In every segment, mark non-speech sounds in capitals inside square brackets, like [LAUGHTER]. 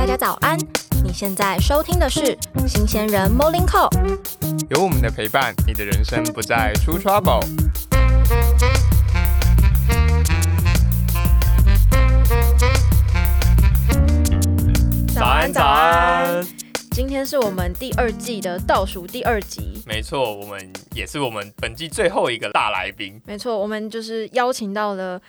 大家早安！你现在收听的是新鲜人 Morning Call，有我们的陪伴，你的人生不再出 trouble。早安，早安！今天是我们第二季的倒数第二集，没错，我们也是我们本季最后一个大来宾。没错，我们就是邀请到了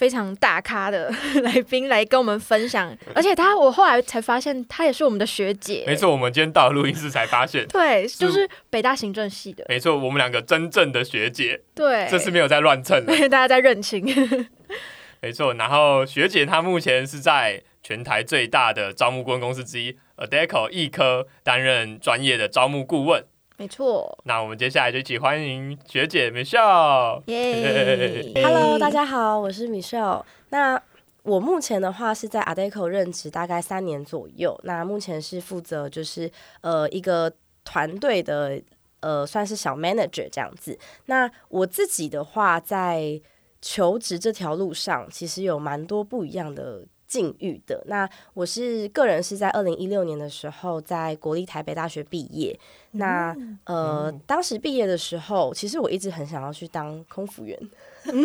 非常大咖的 [LAUGHS] 来宾来跟我们分享，而且他我后来才发现，他也是我们的学姐。没错，我们今天到录音室才发现，对，就是北大行政系的。没错，我们两个真正的学姐。对，这次没有在乱蹭，[LAUGHS] 大家在认清。[LAUGHS] 没错，然后学姐她目前是在全台最大的招募顾问公司之一 Adeco 易科担任专业的招募顾问。没错，那我们接下来就一起欢迎学姐 Michelle。耶，Hello，大家好，我是 Michelle。那我目前的话是在 Adeco 任职大概三年左右。那目前是负责就是呃一个团队的呃算是小 manager 这样子。那我自己的话在求职这条路上，其实有蛮多不一样的境遇的。那我是个人是在二零一六年的时候，在国立台北大学毕业。那呃，当时毕业的时候，其实我一直很想要去当空服员。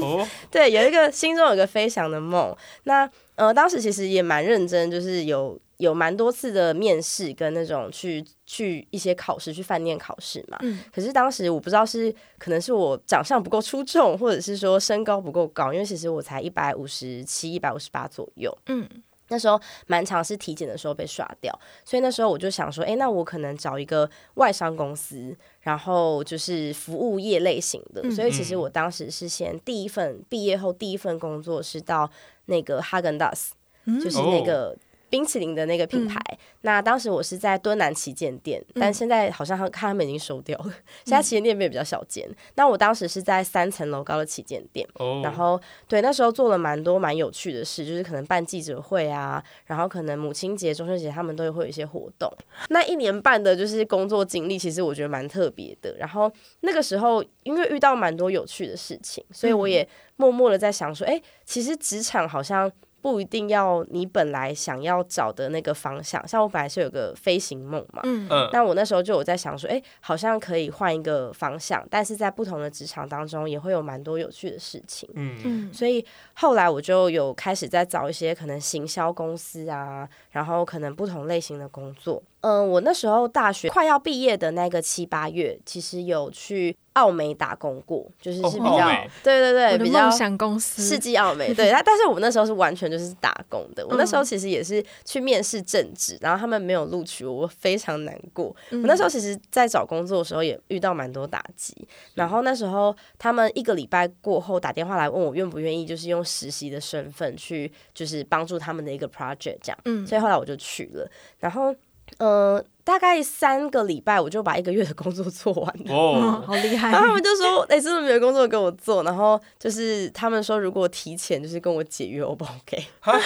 哦，[LAUGHS] 对，有一个心中有个飞翔的梦。那呃，当时其实也蛮认真，就是有。有蛮多次的面试跟那种去去一些考试，去饭店考试嘛。嗯。可是当时我不知道是可能是我长相不够出众，或者是说身高不够高，因为其实我才一百五十七、一百五十八左右。嗯。那时候蛮长是体检的时候被刷掉，所以那时候我就想说，哎，那我可能找一个外商公司，然后就是服务业类型的。所以其实我当时是先第一份毕业后第一份工作是到那个哈根达斯，就是那个。冰淇淋的那个品牌，那当时我是在敦南旗舰店，但现在好像看他们已经收掉了，[LAUGHS] 现在旗舰店变比较小间。那我当时是在三层楼高的旗舰店，然后对那时候做了蛮多蛮有趣的事，就是可能办记者会啊，然后可能母亲节、中秋节他们都会有一些活动。那一年半的就是工作经历，其实我觉得蛮特别的。然后那个时候因为遇到蛮多有趣的事情，所以我也默默的在想说，哎，其实职场好像。不一定要你本来想要找的那个方向，像我本来是有个飞行梦嘛，嗯。嗯，那我那时候就有在想说，哎，好像可以换一个方向，但是在不同的职场当中也会有蛮多有趣的事情，嗯。嗯，所以后来我就有开始在找一些可能行销公司啊，然后可能不同类型的工作。嗯，我那时候大学快要毕业的那个七八月，其实有去澳美打工过，就是是比较对对对，比较想公司世纪澳美。对，但但是我那时候是完全就是打工的。我那时候其实也是去面试政治，然后他们没有录取我，我非常难过。我那时候其实，在找工作的时候也遇到蛮多打击。然后那时候他们一个礼拜过后打电话来问我愿不愿意，就是用实习的身份去，就是帮助他们的一个 project 这样。嗯，所以后来我就去了。然后。呃，大概三个礼拜，我就把一个月的工作做完了。哦，[LAUGHS] 好厉害！然后他们就说：“哎，真的没有工作给我做。”然后就是他们说，如果提前就是跟我解约，，O 不 OK。[LAUGHS] 还要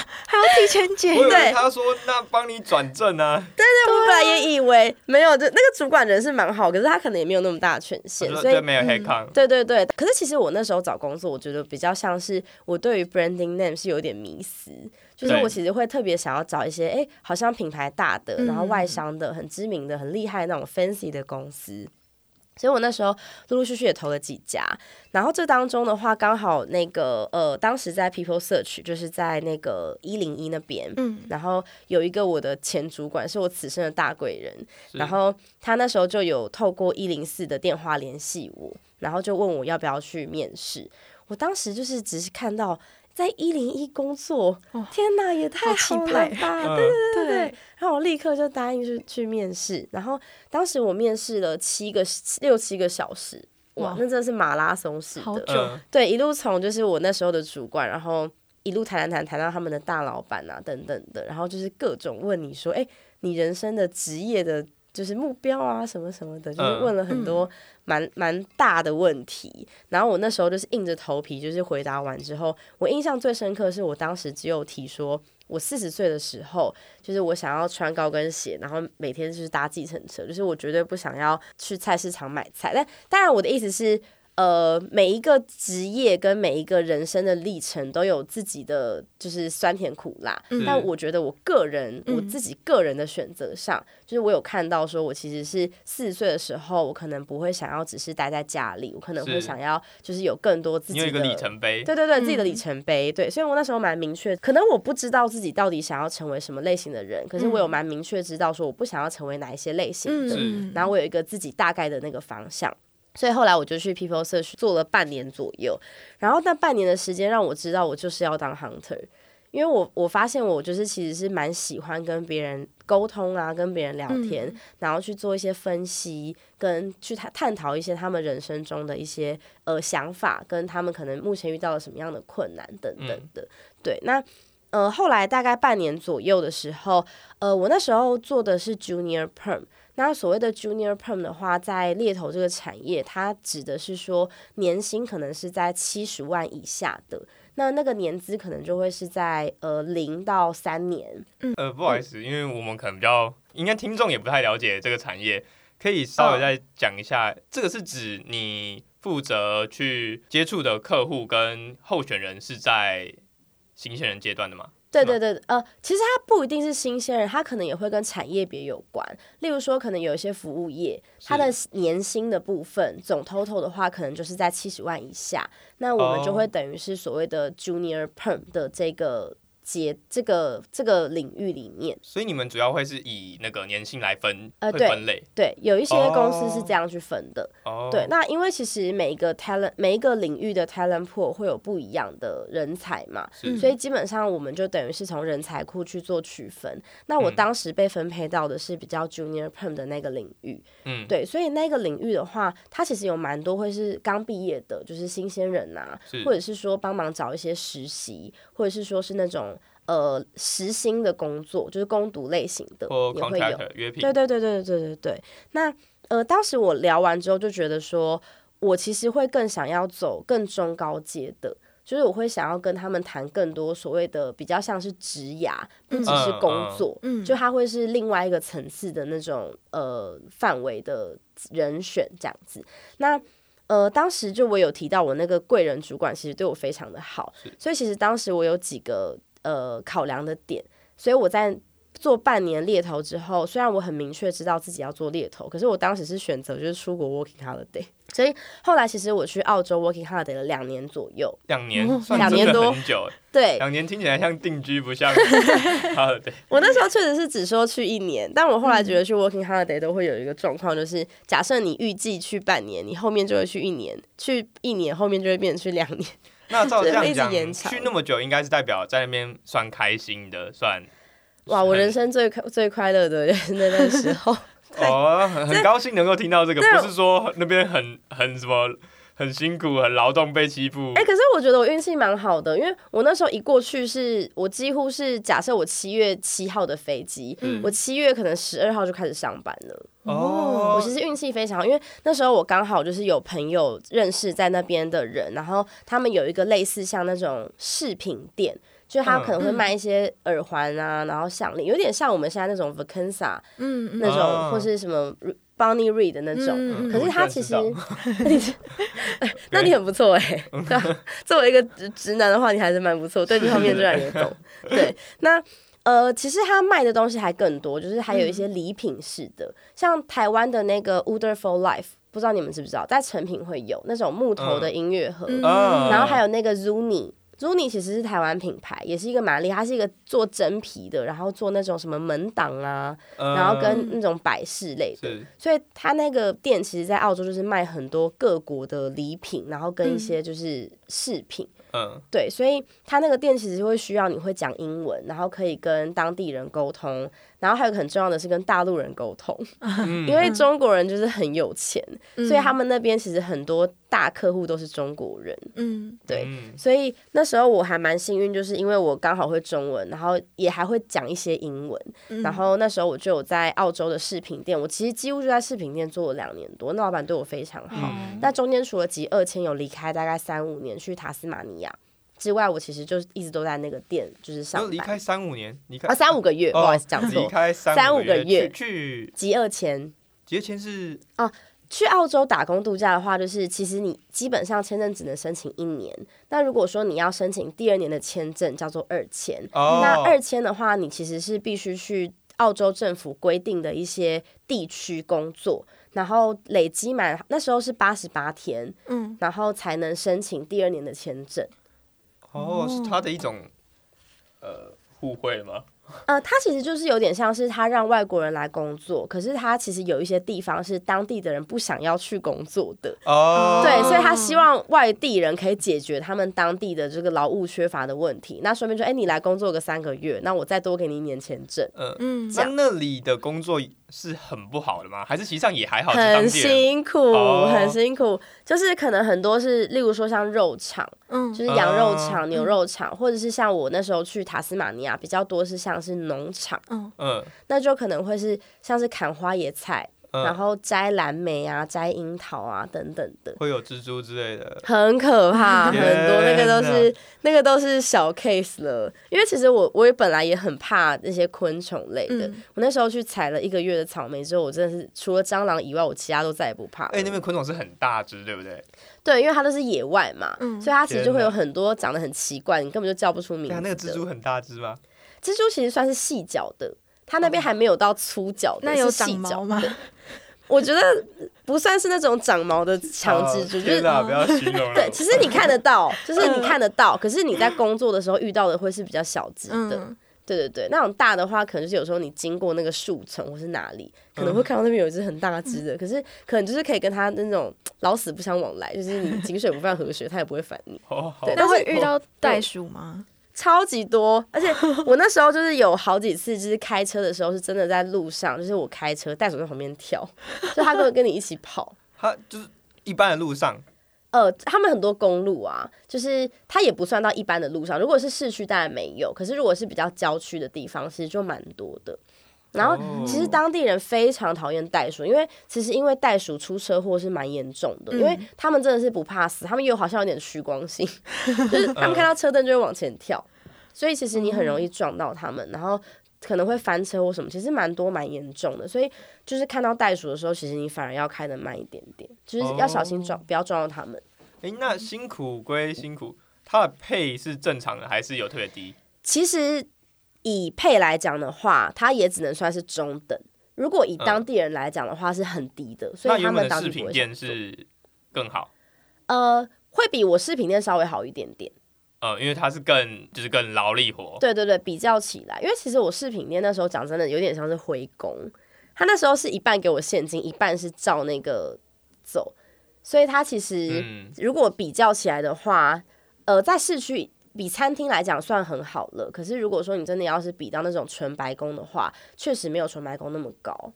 提前解约？对，他说：“那帮你转正啊。”对对，我本来也以为没有，就那个主管人是蛮好，可是他可能也没有那么大的权限，所以没有黑康。对对对，可是其实我那时候找工作，我觉得比较像是我对于 branding name 是有点迷思。就是我其实会特别想要找一些，哎，好像品牌大的，然后外商的、很知名的、很厉害那种 fancy 的公司。所以我那时候陆陆续续也投了几家，然后这当中的话，刚好那个呃，当时在 People Search，就是在那个一零一那边，嗯，然后有一个我的前主管是我此生的大贵人，然后他那时候就有透过一零四的电话联系我，然后就问我要不要去面试。我当时就是只是看到。在一零一工作，天哪，也太好了吧！对对对对，然后我立刻就答应去去面试。然后当时我面试了七个六七个小时，哇，那真的是马拉松式的，对，一路从就是我那时候的主管，然后一路谈谈谈谈到他们的大老板啊等等的，然后就是各种问你说，哎，你人生的职业的。就是目标啊，什么什么的，就是问了很多蛮蛮大的问题。然后我那时候就是硬着头皮，就是回答完之后，我印象最深刻是我当时只有提说，我四十岁的时候，就是我想要穿高跟鞋，然后每天就是搭计程车，就是我绝对不想要去菜市场买菜。但当然我的意思是。呃，每一个职业跟每一个人生的历程都有自己的就是酸甜苦辣，嗯。但我觉得我个人我嗯。自己个人的选择上，就是我有看到说，我其实是四十岁的时候，我可能不会想要只是待在家里，我可能会想要就是有更多自己的里程碑，对对对，自己的嗯。里程碑。对，所以我那时候蛮明确，可能我不知道自己到底想要成为什么类型的人，可是我有嗯。蛮明确知道说我不想要成为哪一些类型的，是。然后我有一个自己大概的那个方向。所以后来我就去 People Search 做了半年左右，然后那半年的时间让我知道我就是要当 hunter，因为我我发现我就是其实是蛮喜欢跟别人沟通啊，跟别人聊天，嗯然后去做一些分析，跟去探探讨一些他们人生中的一些呃想法，跟他们可能目前遇到了什么样的困难等等的。对，那呃后来大概半年左右的时候，呃我那时候做的是 junior perm。那所谓的 junior perm 的话，在猎头这个产业，它指的是说年薪可能是在七十万以下的，那那个年资可能就会是在呃零到三年。呃，不好意思，因为我们可能比较，应该听众也不太了解这个产业，可以稍微再讲一下，这个是指你负责去接触的客户跟候选人是在新鲜人阶段的吗？对对对，呃，其实它不一定是新鲜人，它可能也会跟产业别有关。例如说，可能有一些服务业，它的年薪的部分总 total 的话，可能就是在七十万以下，那我们就哦。会等于是所谓的 junior perm 的这个节这个这个领域里面。所以你们主要会是以那个年薪来分，呃对分类对，有一些公司是哦这样去分的。哦。对，那因为其实每一个 talent 每一个领域的 talent pool 会有不一样的人才嘛，所以基本上我们就等于是从人才库去做区分。那我嗯当时被分配到的是比较 junior perm 的那个领域，嗯，对，所以那个领域的话，它其实有蛮多会是刚毕业的，就是新鲜人呐、是或者是说帮忙找一些实习，或者是说是那种呃实薪的工作，就是攻读类型的也会有。contractor 约聘，对对对对对对对。那呃，当时我聊完之后就觉得说，我其实会更想要走更中高阶的。就是我会想要跟他们谈更多所谓的比较像是职涯，不只是工作，嗯就他会是另外一个层次的那种呃范围的人选这样子。那呃，当时就我有提到我那个贵人主管其实对我非常的好，所以其实当时我有几个呃考量的点，所以我在做半年猎头之后，虽然我很明确知道自己要做猎头，可是我当时是选择就是出国 working holiday，所以后来其实我去澳洲 working holiday 了两年左右，两年两年多很久，对两年听起来像定居，不像 [LAUGHS] 我那时候确实是只说去一年，但我后来觉得去 working holiday 都会有一个状况，就是假设你预计去半年，你后面就会去一年，去一年后面就会变成去两年。那照这样讲，去那么久，应该是代表在那边算开心的，算哇，我人生最快最快乐的就是那段时候。[LAUGHS] 哦，很很高兴能够听到这个，不是说那边很很什么很辛苦、很劳动、被欺负哎、。可是我觉得我运气蛮好的，因为我那时候一过去是，我几乎是假设我七月七号的飞机，嗯我七月可能十二号就开始上班了。哦我其实运气非常好，因为那时候我刚好就是有朋友认识在那边的人，然后他们有一个类似像那种饰品店，就他可能会卖一些耳环啊，然后项链，有点像我们现在那种 Vacanza 嗯嗯那种，哦或是什么 Bonnie Reed 的那种。嗯可是他其实 [LAUGHS] 那你很不错哎、[LAUGHS] 对啊作为一个直直男的话，你还是蛮不错，对这方面居然也懂。[LAUGHS] 对，那呃，其实他卖的东西还更多，就是还有一些礼品式的，像台湾的那个 Wooder for Life，不知道你们知不知道，在成品会有那种木头的音乐盒，然后还有那个 Zuni。Zuni 其实是台湾品牌，也是一个蛮厉害，它是一个做真皮的，然后做那种什么门挡啊，然后跟那种摆饰类的，是。所以它那个店其实，在澳洲就是卖很多各国的礼品，然后跟一些就是饰品。嗯。对，所以他那个店其实会需要你会讲英文，然后可以跟当地人沟通，然后还有很重要的是跟大陆人沟通，嗯。[LAUGHS] 因为中国人就是很有钱，嗯。所以他们那边其实很多大客户都是中国人。嗯。对，嗯。所以那时候我还蛮幸运，就是因为我刚好会中文，然后也还会讲一些英文，嗯。然后那时候我就有在澳洲的饰品店，我其实几乎就在饰品店做了两年多，那老板对我非常好。嗯。那中间除了集二千有离开大概三五年去塔斯马尼亚之外，我其实就是一直都在那个店就是就上班。离开三五年，离开啊，三五个月，不好意思讲错离错。开三三五五个月去去集二千，节前是去澳洲打工度假的话，就是其实你基本上签证只能申请一年。那如果说你要申请第二年的签证，叫做二签。哦，那二签的话，你其实是必须去澳洲政府规定的一些地区工作，然后累积满那时候是八十八天，嗯，然后才能申请第二年的签证。哦，是他的一种呃互惠吗？呃，他其实就是有点像是他让外国人来工作，可是他其实有一些地方是当地的人不想要去工作的，哦，对，所以他希望外地人可以解决他们当地的这个劳务缺乏的问题。那顺便说，哎，你来工作个三个月，那我再多给你一年签证，嗯。嗯。那那里的工作是很不好的吗？还是其实上也还好？很辛苦，哦很辛苦，就是可能很多是，例如说像肉场，嗯就是羊肉哦厂、牛肉场，或者是像我那时候去塔斯马尼亚比较多是像是农场，嗯嗯那就可能会是像是砍花野菜，嗯，然后摘蓝莓啊、摘樱桃啊等等的。会有蜘蛛之类的。很可怕，很多那个都是那个都是小 case 了。因为其实我我也本来也很怕那些昆虫类的。嗯我那时候去采了一个月的草莓之后，我真的是除了蟑螂以外，我其他都再也不怕了。哎，那边昆虫是很大只，对不对？对，因为它都是野外嘛，嗯所以它其实就会有很多长得很奇怪，你根本就叫不出名字那个蜘蛛很大只吗？蜘蛛其实算是细脚的，它那边还没有到粗脚的，那有是细脚长毛吗？[LAUGHS] 我觉得不算是那种长毛的长蜘蛛，就是哦天哪，不要形容。对，其实你看得到，[LAUGHS] 就是你看得到，可是你在工作的时候遇到的会是比较小只的。嗯对对对，那种大的话，可能就是有时候你经过那个树丛或是哪里，可能会看到那边有一只很大只的，可是可能就是可以跟它那种老死不相往来，就是你井水不犯河水，它也不会烦你。[LAUGHS] 哦，好对那会但是遇到袋鼠吗？超级多，而且我那时候就是有好几次，就是开车的时候是真的在路上，就是我开车，袋鼠在旁边跳，就它都会跟你一起跑。它就是一般的路上，呃，他们很多公路啊，就是它也不算到一般的路上。如果是市区，当然没有；可是如果是比较郊区的地方，其实就蛮多的。然后哦其实当地人非常讨厌袋鼠，因为其实因为袋鼠出车祸是蛮严重的，因为嗯他们真的是不怕死，他们又好像有点虚光性，[LAUGHS] 就是他们看到车灯就会往前跳，所以其实你很容易撞到他们，然后可能会翻车或什么，其实蛮多蛮严重的。所以就是看到袋鼠的时候，其实你反而要开的慢一点点，就是要小心撞，不要撞到他们。哎，那辛苦归辛苦，它的配是正常的还是有特别低？其实以配来讲的话，它也只能算是中等。如果以当地人来讲的话，是很低的，所以他们当饰地不会想品店是更好，呃，会比我饰品店稍微好一点点。呃，因为它是更就是更劳力活。对对对，比较起来，因为其实我饰品店那时候讲真的有点像是回工，他那时候是一半给我现金，一半是照那个走，所以他其实嗯，如果比较起来的话，呃，在市区比餐厅来讲算很好了。可是如果说你真的要是比到那种纯白宫的话，确实没有纯白宫那么高，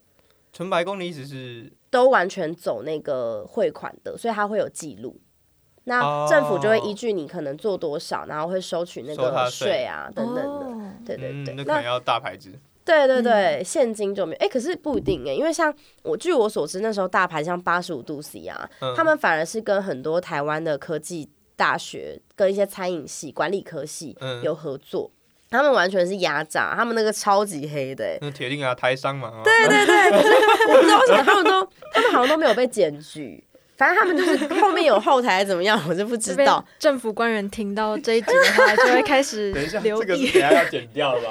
纯白宫的意思是都完全走那个汇款的，所以它会有记录。那哦政府就会依据你可能做多少，然后会收取那个税税啊等等的。哦对对对，嗯，那可能要大牌子。对对对，现金就没有。哎、可是不一定哎、因为像我据我所知，那时候大牌像八十五度 C 啊，嗯他们反而是跟很多台湾的科技大学跟一些餐饮系、管理科系嗯有合作。他们完全是压榨，他们那个超级黑的、欸，那铁定啊，台商嘛。对对对，[LAUGHS] 可是我不知道为什么他们都，他们好像都没有被检举，反正他们就是后面有后台怎么样，[LAUGHS] 我就不知道。政府官员听到这一集的话，就会开始 [LAUGHS] 等一下，留意。这个是等下要剪掉了吧？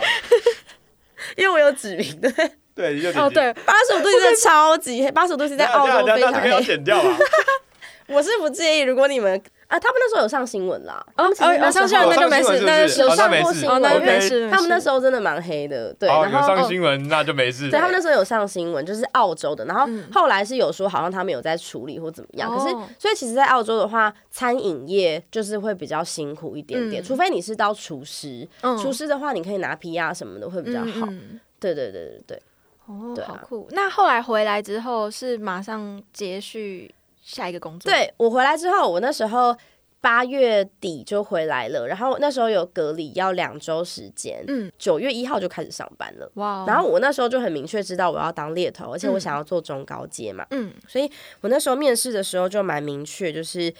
因为我有指名，对，对，就哦，对，八十五度的超级黑，八十五度是在澳洲非常等一下这个要黑。剪掉了？我是不介意，如果你们啊，他们那时候有上新闻啦，哦他们其实那哦，时候上新闻那就没事，那就有上过新闻，因为就没事。他们那时候候真的蛮黑的，对，哦，然后上新闻那就没事。对他们那时候有上新闻，就是澳洲的，然后嗯后来是有说好像他们有在处理或怎么样，可是哦所以其实，在澳洲的话，餐饮业就是会比较辛苦一点点，嗯除非你是到厨师，嗯厨师的话你可以拿皮啊什么的会比较好，对对对对对。哦好酷。那后来回来之后是马上接续下一个工作，，对我回来之后，我那时候八月底就回来了，然后那时候有隔离要两周时间，嗯，九月一号就开始上班了。哇哦，然后我那时候就很明确知道我要当猎头，而且我嗯想要做中高阶嘛，嗯。所以我那时候面试的时候就蛮明确，就是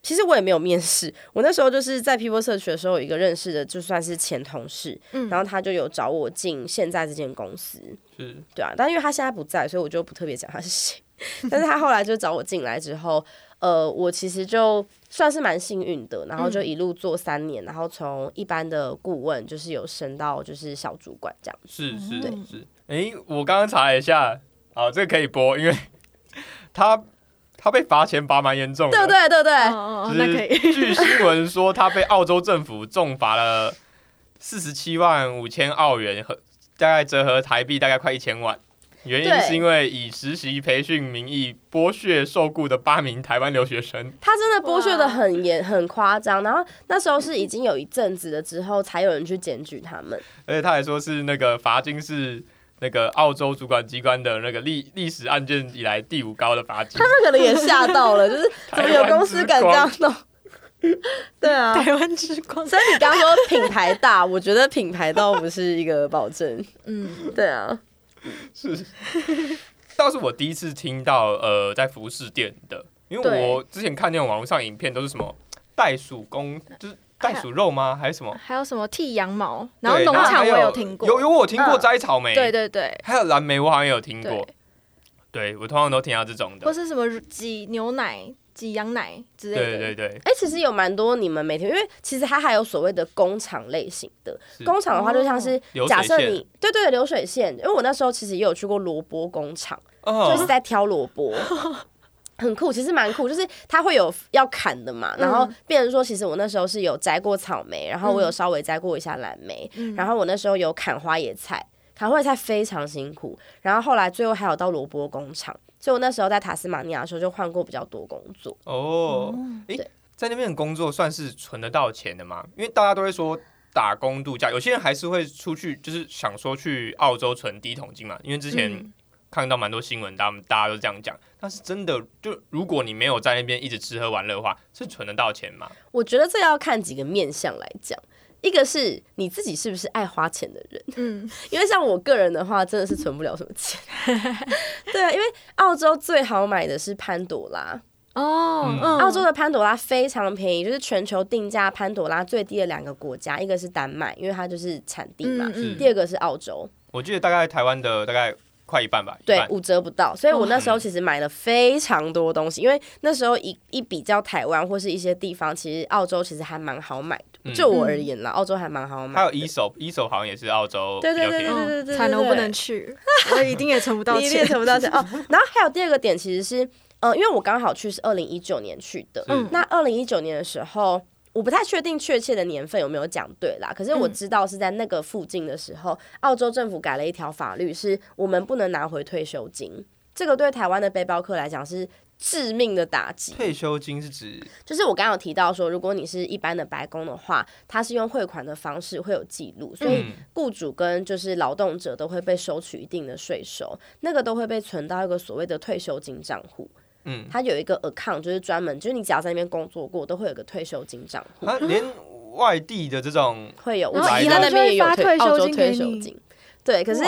其实我也没有面试，[LAUGHS] 我那时候就是在 People Search 的时候有一个认识的，就算是前同事，嗯，然后他就有找我进现在这间公司，是。对啊，但因为他现在不在，所以我就不特别讲他是谁。[LAUGHS] 但是他后来就找我进来之后，呃，我其实就算是蛮幸运的，然后就一路做三年，然后从一般的顾问就是有升到就是小主管这样子。是是对是，哎、我刚刚查了一下，好，这个可以播，因为 [LAUGHS] 他他被罚钱罚蛮严重的，对不对？对不对？哦哦，就那可以。是据新闻说，他被澳洲政府重罚了四十七万五千澳元，和大概折合台币大概快一千万。原因是因为以实习培训名义剥削受雇的八名台湾留学生。他真的剥削的很严很夸张，然后那时候是已经有一阵子了之后，才有人去检举他们。而且他还说是那个罚金是那个澳洲主管机关的那个历历史案件以来第五高的罚金。他们可能也吓到了，就是 [LAUGHS] 怎么有公司敢这样弄？对啊，台湾之光，所以你刚刚说品牌大，我觉得品牌倒不是一个保证。嗯，对啊，[LAUGHS] 是，倒是我第一次听到呃在服饰店的，因为我之前看那种网络上影片都是什么袋鼠公，就是袋鼠肉吗？还是什么？还有什么剃羊毛，然后农场我有听过，有有我听过嗯摘草莓，对对对还有蓝莓我好像也有听过对，，对我通常都听到这种的，或是什么挤牛奶、挤羊奶之类的，对对对，哎、其实有蛮多你们每天，因为其实它还有所谓的工厂类型的。工厂的话，就像是假设线你对对流水线，因为我那时候其实也有去过萝卜工厂，哦。就是在挑萝卜。[LAUGHS] 很酷，其实蛮酷，就是它会有要砍的嘛，然后变成说，其实我那时候是有摘过草莓，然后我有稍微摘过一下蓝莓，嗯。然后我那时候有砍花野菜，砍花野菜非常辛苦，然后后来最后还有到萝卜工厂，所以我那时候在塔斯马尼亚的时候就换过比较多工作。哦，诶对，在那边的工作算是存得到钱的吗？因为大家都会说打工度假，有些人还是会出去，就是想说去澳洲存第一桶金嘛。因为之前嗯看到蛮多新闻，他们大家都这样讲。但是真的，就如果你没有在那边一直吃喝玩乐的话，是存得到钱吗？我觉得这要看几个面向来讲，一个是你自己是不是爱花钱的人，嗯，[LAUGHS] 因为像我个人的话，真的是存不了什么钱。[LAUGHS] 对啊，因为澳洲最好买的是潘朵拉，哦，澳洲的潘朵拉非常便宜，就是全球定价潘朵拉最低的两个国家，一个是丹麦，因为它就是产地嘛；嗯第二个是澳洲，我记得大概台湾的大概快一半吧，对五折不到。所以我那时候哦其实买了非常多东西，因为那时候一一比较台湾或是一些地方，其实澳洲其实还蛮好买的。嗯就我而言啦，澳洲还蛮好买。还有一手，一手好像也是澳洲对对对对。对对对惨了，我不能去，我一定也存不到钱一定钱，存不到钱哦。然后还有第二个点，其实是呃，因为我刚好去是二零一九年去的，嗯那二零一九年的时候。我不太确定确切的年份有没有讲对啦，可是我嗯知道是在那个附近的时候，澳洲政府改了一条法律，是我们不能拿回退休金。这个对台湾的背包客来讲是致命的打击。退休金是指就是我刚刚有提到说，如果你是一般的白工的话，它是用汇款的方式会有记录，所以嗯雇主跟就是劳动者都会被收取一定的税收，那个都会被存到一个所谓的退休金账户。嗯，它有一个 account，就是专门，就是你只要在那边工作过，都会有个退休金账户，他，连外地的这种 [LAUGHS] 会有。我然后记得那边也有退休澳洲金退休金。对，可是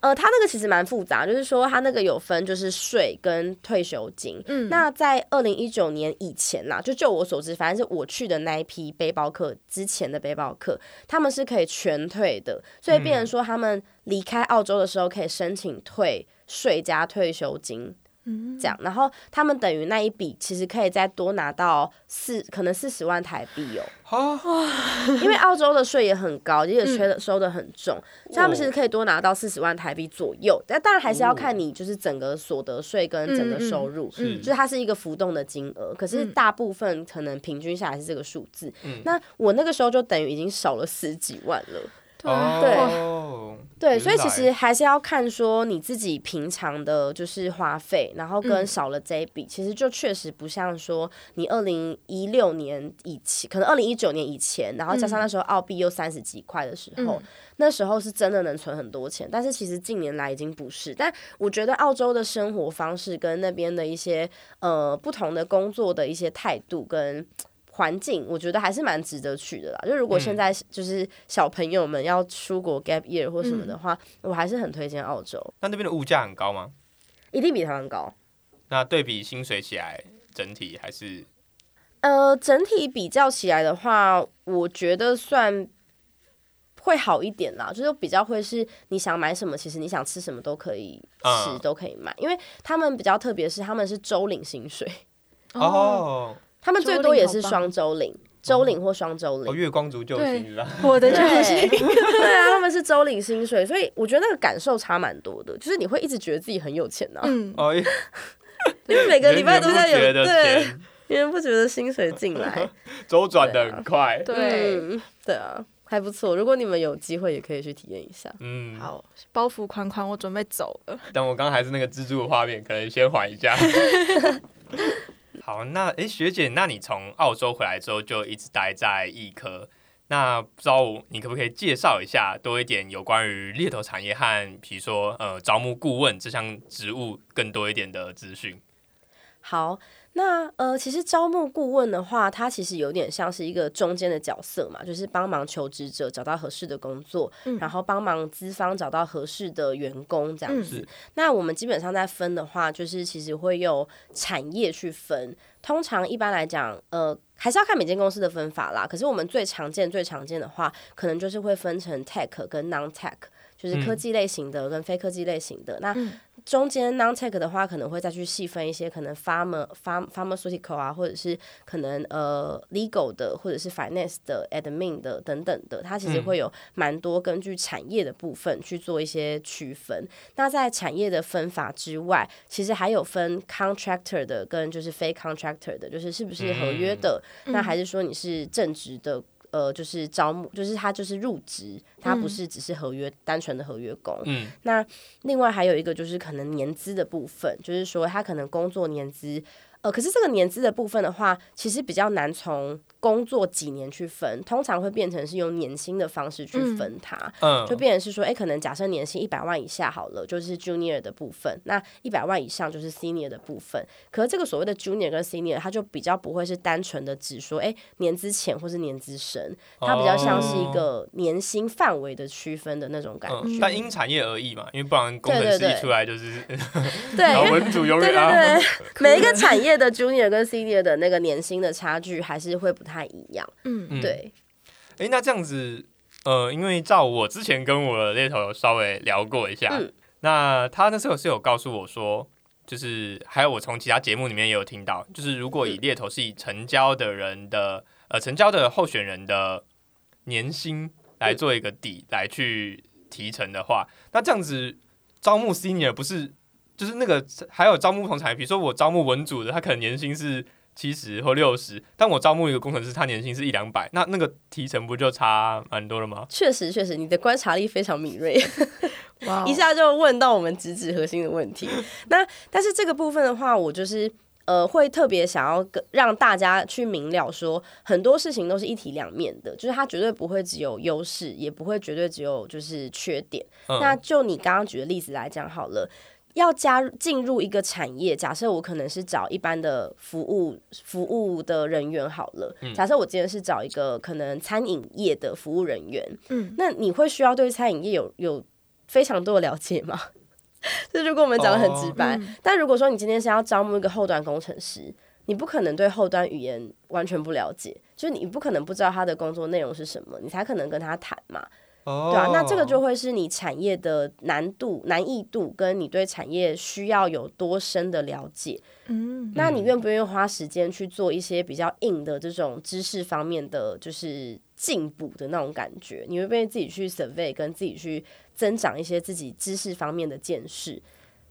呃，他那个其实蛮复杂，就是说他那个有分就是税跟退休金。嗯，那在二零一九年以前啦，就就我所知，反正是我去的那一批背包客之前的背包客，他们是可以全退的，所以变成说他们离开澳洲的时候可以申请退税加退休金。嗯。这样，然后他们等于那一笔其实可以再多拿到四，可能四十万台币哦，啊，因为澳洲的税也很高，也嗯。税的收的很重，所以他们其实可以多拿到四十万台币左右。但当然还是要看你就是整个所得税跟整个收入，是就是它是一个浮动的金额，可是嗯。大部分可能平均下来是这个数字。嗯。那我那个时候就等于已经少了十几万了。对啊对所以其实还是要看说你自己平常的就是花费，然后跟嗯少了这一笔，其实就确实不像说你二零一六年以前，可能二零一九年以前，然后加上那时候澳币又三十几块的时候，嗯那时候是真的能存很多钱。但是其实近年来已经不是，但我觉得澳洲的生活方式跟那边的一些呃不同的工作的一些态度跟。环境我觉得还是蛮值得去的啦。就如果现嗯。在就是小朋友们要出国 gap year 或什么嗯。的话，我还是很推荐澳洲，那那边的物价很高吗？一定比台湾高。那对比薪水起来，整体还是呃，整体比较起来的话，我觉得算会好一点啦，就是比较会是你想买什么，其实你想吃什么都可以吃，嗯都可以买，因为他们比较特别是他们是周领薪水，哦，他们最多也是双周领，周领或双周领哦，。月光族救对星是吧？[LAUGHS] 我的就对是对啊，他们是周领薪水，所以我觉得那个感受差蛮多的，就是你会一直觉得自己很有钱呐、嗯，哦，因为 [LAUGHS] 每个礼拜都在有对，钱源源不绝的薪水进来，[LAUGHS] 周转的很快。对，嗯，对啊，还不错。如果你们有机会，也可以去体验一下。嗯，好，包袱款款，我准备走了。但我刚刚还是那个蜘蛛的画面，可能先缓一下。好，那诶，学姐，那你从澳洲回来之后就一直待在艺科，那不知道你可不可以介绍一下多一点有关于猎头产业和比如说呃招募顾问这项职务更多一点的资讯？好，那呃，其实招募顾问的话，它其实有点像是一个中间的角色嘛，就是帮忙求职者找到合适的工作，嗯然后帮忙资方找到合适的员工这样嗯子。是那我们基本上在分的话，就是其实会用产业去分。通常一般来讲，呃，还是要看每间公司的分法啦。可是我们最常见、最常见的话，可能就是会分成 tech 跟 non tech，就是科技类型的跟非科技类型的。那嗯中间 non tech 的话，可能会再去细分一些，可能 pharma pharm pharmaceutical 啊，或者是可能呃 legal 的，或者是 finance 的 admin 的等等的，它其实嗯会有蛮多根据产业的部分去做一些区分。那在产业的分法之外，其实还有分 contractor 的跟就是非 contractor 的，就是是不是合约的，嗯那还是说你是正职的。呃，就是招募，就是他就是入职，他不嗯是只是合约、单纯的合约工。嗯，那另外还有一个就是可能年资的部分，就是说他可能工作年资，呃，可是这个年资的部分的话，其实比较难从工作几年去分，通常会变成是用年薪的方式去分它。嗯，就变成是说，哎、可能假设年薪一百万以下好了，就是 junior 的部分；那一百万以上就是 senior 的部分。可是这个所谓的 junior 跟 senior，它就比较不会是单纯的只说，哎、年资浅或是年资深，它比较像是一个年薪范围的区分的那种感觉。嗯，但因产业而异嘛，因为不然工程师出来就是 [LAUGHS] 对，文组永对对远啊，对，[LAUGHS] 每一个产业的 junior 跟 senior 的那个年薪的差距还是会不太一样。嗯。嗯。对，诶，那这样子，呃，因为照我之前跟我的猎头有稍微聊过一下，嗯。那他那时候是有告诉我说，就是还有我从其他节目里面也有听到，就是如果以猎头是以成交的人的呃成交的候选人的年薪来做一个底来去提成的话，那这样子招募 senior 不是就是那个还有招募不同产业，比如说我招募文组的，他可能年薪是。七十或六十，但我招募一个工程师，他年薪是一两百，那那个提成不就差蛮多了吗？确实确实，你的观察力非常敏锐。[LAUGHS] 哇哦一下就问到我们直指核心的问题。[LAUGHS] 那但是这个部分的话，我就是呃会特别想要跟让大家去明了说，很多事情都是一体两面的，就是它绝对不会只有优势，也不会绝对只有就是缺点。嗯那就你刚刚举的例子来讲好了。要加入进入一个产业，假设我可能是找一般的服务服务的人员好了。假设我今天是找一个可能餐饮业的服务人员，嗯，那你会需要对餐饮业有有非常多的了解吗？[LAUGHS] 就如果我们讲的很直白，嗯但如果说你今天是要招募一个后端工程师，你不可能对后端语言完全不了解，就是你不可能不知道他的工作内容是什么，你才可能跟他谈嘛，哦对啊，那这个就会是你产业的难度、难易度，跟你对产业需要有多深的了解。嗯那你愿不愿意花时间去做一些比较硬的这种知识方面的，就是进补的那种感觉？你会不愿意自己去 survey，跟自己去增长一些自己知识方面的见识？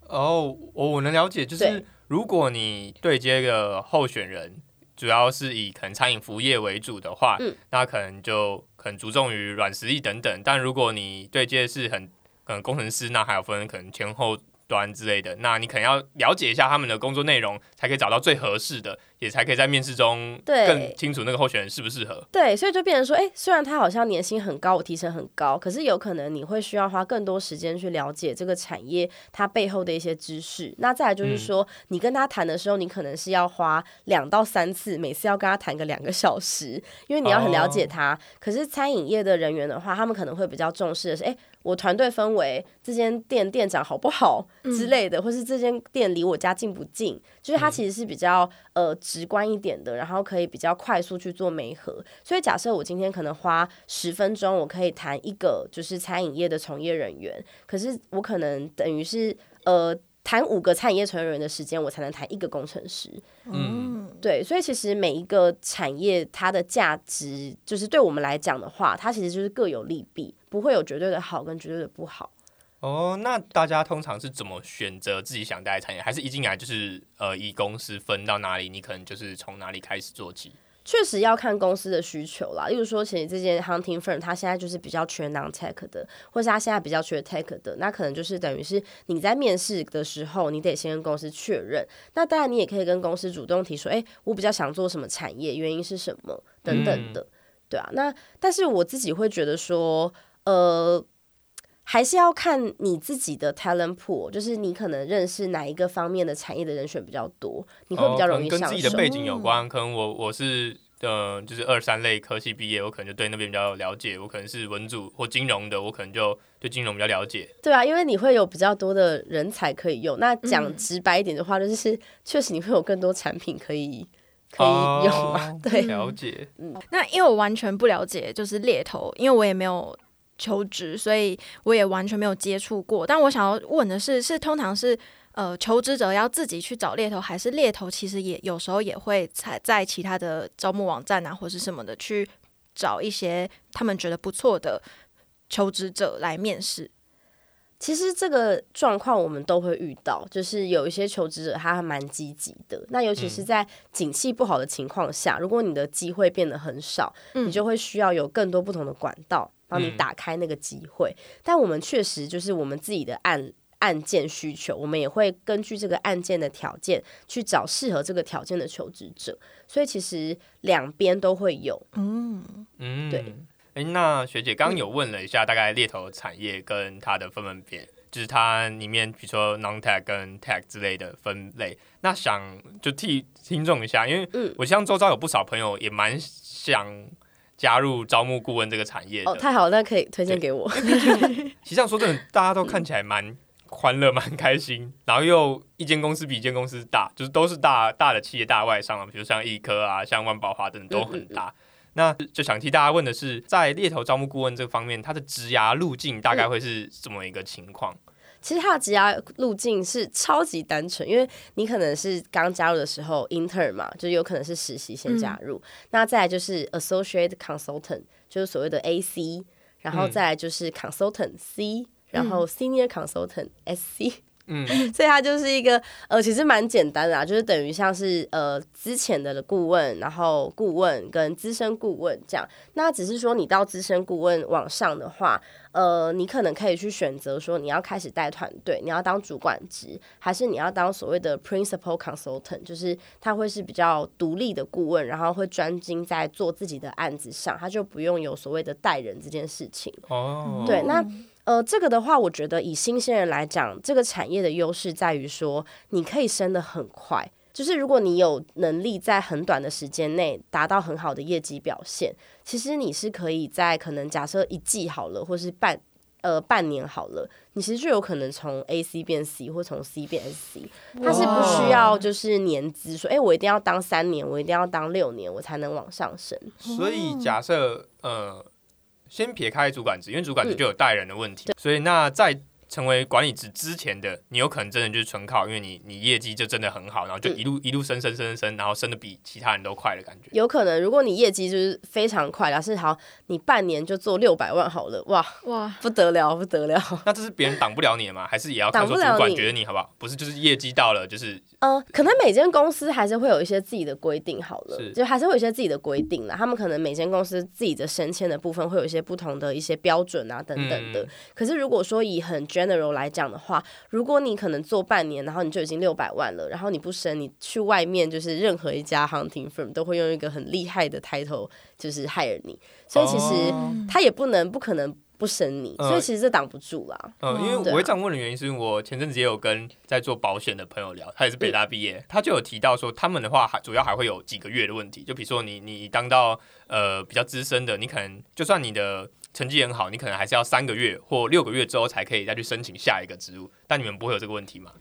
哦，我我能了解，就是如果你对接个候选人，主要是以可能餐饮服务业为主的话，嗯那可能就很注重于软实力等等。但如果你对接的是很可能工程师，那还有分可能前后端之类的，那你可能要了解一下他们的工作内容，才可以找到最合适的，也才可以在面试中对更清楚那个候选人适不适合。对，所以就变成说，哎、虽然他好像年薪很高，我提成很高，可是有可能你会需要花更多时间去了解这个产业它背后的一些知识。那再来就是说，你跟他谈的时候，你可能是要花两到三次，每次要跟他谈个两个小时，因为你要很了解他。可是餐饮业的人员的话，他们可能会比较重视的是，哎、我团队氛围，这间店店长好不好之类的，或是这间店离我家近不近，就是它其实是比较呃直观一点的，然后可以比较快速去做媒合。所以假设我今天可能花十分钟，我可以谈一个就是餐饮业的从业人员，可是我可能等于是呃。谈五个餐饮业从业人员的时间，我才能谈一个工程师。嗯，对，所以其实每一个产业它的价值，就是对我们来讲的话，它其实就是各有利弊，不会有绝对的好跟绝对的不好。哦，那大家通常是怎么选择自己想待的产业？还是一进来就是呃，以公司分到哪里，你可能就是从哪里开始做起？确实要看公司的需求啦，例如说，其实这件 hunting firm 它现在就是比较缺 non tech 的，或是它现在比较缺 tech 的，那可能就是等于是你在面试的时候，你得先跟公司确认。那当然，你也可以跟公司主动提出，哎，我比较想做什么产业，原因是什么等等的，对啊。那但是我自己会觉得说，呃，还是要看你自己的 talent pool，就是你可能认识哪一个方面的产业的人选比较多，你会比较容易跟自己的。背景有关。可能我我是呃，就是二三类科系毕业，我可能就对那边比较有了解。我可能是文组或金融的，我可能就对金融比较了解。对啊，因为你会有比较多的人才可以用。那讲嗯直白一点的话，就是 [LAUGHS] 确实你会有更多产品可以可以用啊。哦 [LAUGHS] 对，了解。嗯那因为我完全不了解，就是猎头，因为我也没有求职，所以我也完全没有接触过。但我想要问的是，是通常是呃求职者要自己去找猎头，还是猎头其实也有时候也会在在其他的招募网站啊，或是什么的去找一些他们觉得不错的求职者来面试？其实这个状况我们都会遇到，就是有一些求职者他还蛮积极的。那尤其是在景气不好的情况下，如果你的机会变得很少，嗯你就会需要有更多不同的管道帮你嗯打开那个机会。但我们确实就是我们自己的案案件需求，我们也会根据这个案件的条件去找适合这个条件的求职者。所以其实两边都会有。嗯，嗯，对。哎，那学姐刚刚有问了一下，大概猎头产业跟它的分门别，就是它里面比如说 non tech 跟 tech 之类的分类。那想就替听众一下，因为嗯我像周遭有不少朋友也蛮想加入招募顾问这个产业的。哦，太好了，那可以推荐给我。[LAUGHS] [LAUGHS] 其实这样说真的，大家都看起来蛮欢乐、蛮开心，然后又一间公司比一间公司大，就是都是大大的企业、大外商啊，比如像易科啊、像万宝华等等都很大。那就想替大家问的是，在猎头招募顾问这方面，它的职涯路径大概会是怎么一个情况？其实它的职涯路径是超级单纯，因为你可能是刚加入的时候 intern 嘛，就有可能是实习先加入，那再来就是 associate consultant，就是所谓的 AC，然后嗯再来就是 consultant C，、然后 senior consultant SC。嗯，[LAUGHS] 所以它就是一个呃，其实蛮简单的啊，就是等于像是呃之前的顾问，然后顾问跟资深顾问这样。那只是说你到资深顾问往上的话，呃，你可能可以去选择说你要开始带团队，你要当主管职，还是你要当所谓的 principal consultant，就是他会是比较独立的顾问，然后会专精在做自己的案子上，他就不用有所谓的带人这件事情。哦，对，那呃，这个的话，我觉得以新鲜人来讲，这个产业的优势在于说，你可以升得很快。就是如果你有能力在很短的时间内达到很好的业绩表现，其实你是可以在可能假设一季好了，或是半呃半年好了，你其实就有可能从 A C 变 C 或从 C 变 SC。它是不需要就是年资，说哎、诶我一定要当三年，我一定要当六年，我才能往上升。所以假设呃，先撇开主管职，因为主管职嗯就有带人的问题，所以那在成为管理职之前的，你有可能真的就是纯靠，因为你你业绩就真的很好，然后就嗯一路、一路升升升升升，然后升的比其他人都快的感觉。有可能，如果你业绩就是非常快，然后是好，你半年就做六百万好了，哇，哇，不得了，不得了。[LAUGHS] 那这是别人挡不了你的吗？还是也要看说主管挡不了你觉得你好不好？不是，就是业绩到了，就是呃，可能每间公司还是会有一些自己的规定，好了，就还是会有一些自己的规定啦。他们可能每间公司自己的升迁的部分会有一些不同的一些标准啊，等等的。嗯可是如果说以很 general 来讲的话，如果你可能做半年，然后你就已经六百万了，然后你不升，你去外面就是任何一家 hunting firm 都会用一个很厉害的 title 就是 hire 你，所以其实哦他也不能不可能不升你，嗯所以其实这挡不住啦。嗯，因为我会这样问的原因，是因为我前阵子也有跟在做保险的朋友聊，他也是北大毕业，他就有提到说，他们的话还主要还会有几个月的问题，就比如说你你当到呃比较资深的，你可能就算你的成绩很好，你可能还是要三个月或六个月之后才可以再去申请下一个职务，但你们不会有这个问题吗？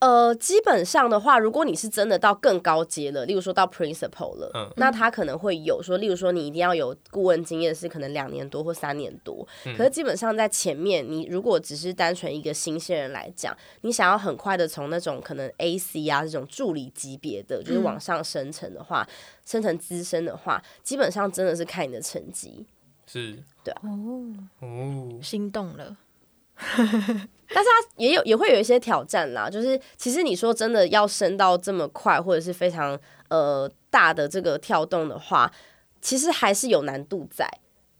呃，基本上的话，如果你是真的到更高阶了，例如说到 principal 了，嗯那他可能会有说，例如说你一定要有顾问经验，是可能两年多或三年多。嗯可是基本上在前面，你如果只是单纯一个新鲜人来讲，你想要很快的从那种可能 AC 啊这种助理级别的，就是往上升成的话，升成资深的话，基本上真的是看你的成绩。是对哦，哦，心动了。[LAUGHS] 但是它也有也会有一些挑战啦，就是其实你说真的要升到这么快，或者是非常呃大的这个跳动的话，其实还是有难度在。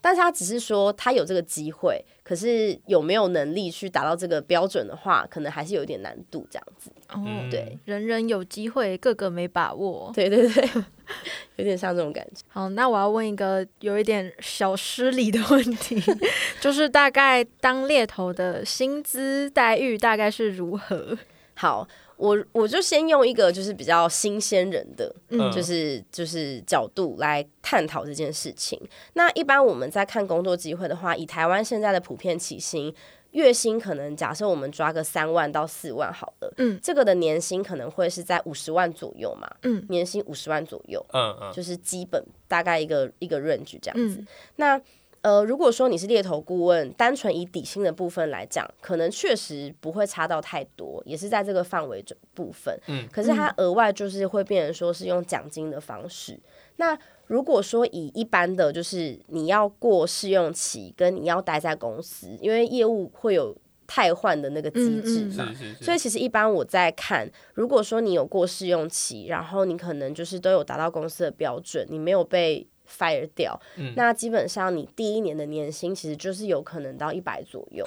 但是他只是说他有这个机会，可是有没有能力去达到这个标准的话，可能还是有一点难度这样子。哦，嗯对人人有机会，个个没把握。对对对，[LAUGHS] 有点像这种感觉。好，那我要问一个有一点小失礼的问题，[LAUGHS] 就是大概当猎头的薪资待遇大概是如何？好，我我就先用一个就是比较新鲜人的，嗯就是就是角度来探讨这件事情。那一般我们在看工作机会的话，以台湾现在的普遍起薪，月薪可能假设我们抓个三万到四万好了，嗯这个的年薪可能会是在五十万左右嘛，嗯年薪五十万左右，嗯嗯，就是基本大概一个一个 range 这样子。嗯那呃，如果说你是猎头顾问，单纯以底薪的部分来讲，可能确实不会差到太多，也是在这个范围这部分。嗯可是它额外就是会变成说是用奖金的方式。那如果说以一般的，就是你要过试用期，跟你要待在公司，因为业务会有汰换的那个机制嗯嗯嘛，所以其实一般我在看，如果说你有过试用期，然后你可能就是都有达到公司的标准，你没有被 fire 掉，嗯那基本上你第一年的年薪其实就是有可能到一百左右。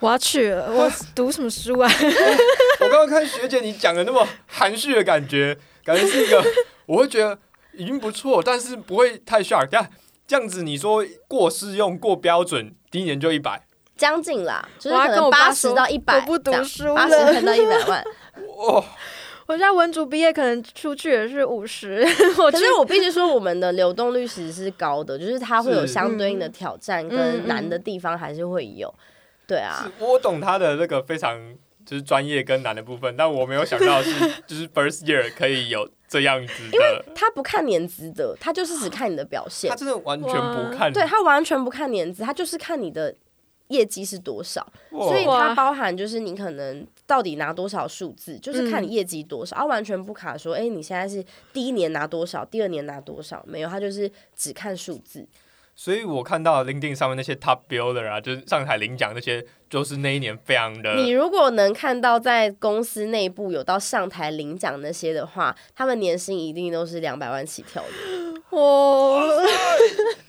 我要去了，我读什么书啊？[LAUGHS] 我刚刚看学姐你讲的那么含蓄的感觉，感觉是一个，我会觉得已经不错，但是不会太 shock。这样这样子，你说过试用过标准，第一年就一百，将近啦，就是可能八十到一百，我不读书八了十到一百万。[LAUGHS] 哇，我现在文组毕业，可能出去也是五十。[LAUGHS] 可是我必须说，我们的流动率其实是高的，[LAUGHS] 就是它会有相对应的挑战嗯跟难的地方还是会有。对啊，我懂他的那个非常就是专业跟难的部分，但我没有想到是就是 first year 可以有这样子的，他不看年资的，他就是只看你的表现他。真的完全不看，对他完全不看年资，他就是看你的业绩是多少，所以它包含就是你可能到底拿多少数字，就是看你业绩多少，啊，完全不卡说，哎、你现在是第一年拿多少，第二年拿多少，没有，它就是只看数字。所以我看到 LinkedIn 上面那些 top builder 啊，就是上台领奖那些，就是那一年非常的你如果能看到在公司内部有到上台领奖那些的话，他们年薪一定都是两百万起跳的。哇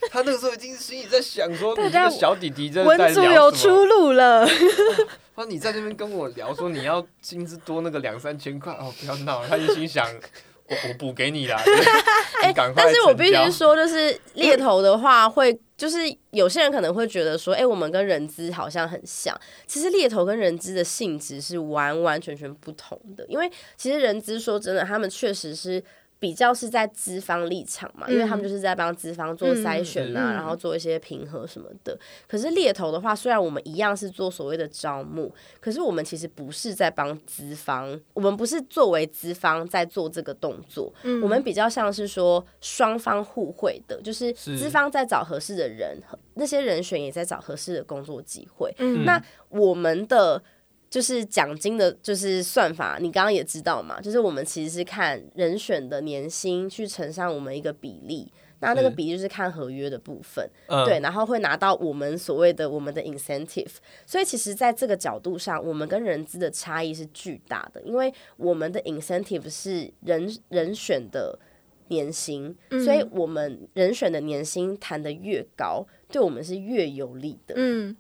他那个时候已经心里在想说，你这个小弟弟在文组有出路了。[LAUGHS] 他说你在这边跟我聊说你要薪资多那个两三千块哦，不要闹了。他就心想，我我补给你啦，[LAUGHS] 但是我必须说，就是猎头的话，会就是有些人可能会觉得说，哎、我们跟人资好像很像。其实猎头跟人资的性质是完完全全不同的，因为其实人资说真的，他们确实是。比较是在资方立场嘛，因为他们就是在帮资方做筛选啊，嗯。然后做一些平衡什么的。可是猎头的话，虽然我们一样是做所谓的招募，可是我们其实不是在帮资方，我们不是作为资方在做这个动作，嗯。我们比较像是说双方互惠的，就是是资方在找合适的人，那些人选也在找合适的工作机会。嗯。那我们的就是奖金的，就是算法，你刚刚也知道嘛，就是我们其实是看人选的年薪去乘上我们一个比例。那那个比例就是看合约的部分，嗯对，然后会拿到我们所谓的我们的 incentive，所以其实在这个角度上，我们跟人资的差异是巨大的，因为我们的 incentive 是人人选的年薪，所以我们人选的年薪谈的越高，对我们是越有利的。嗯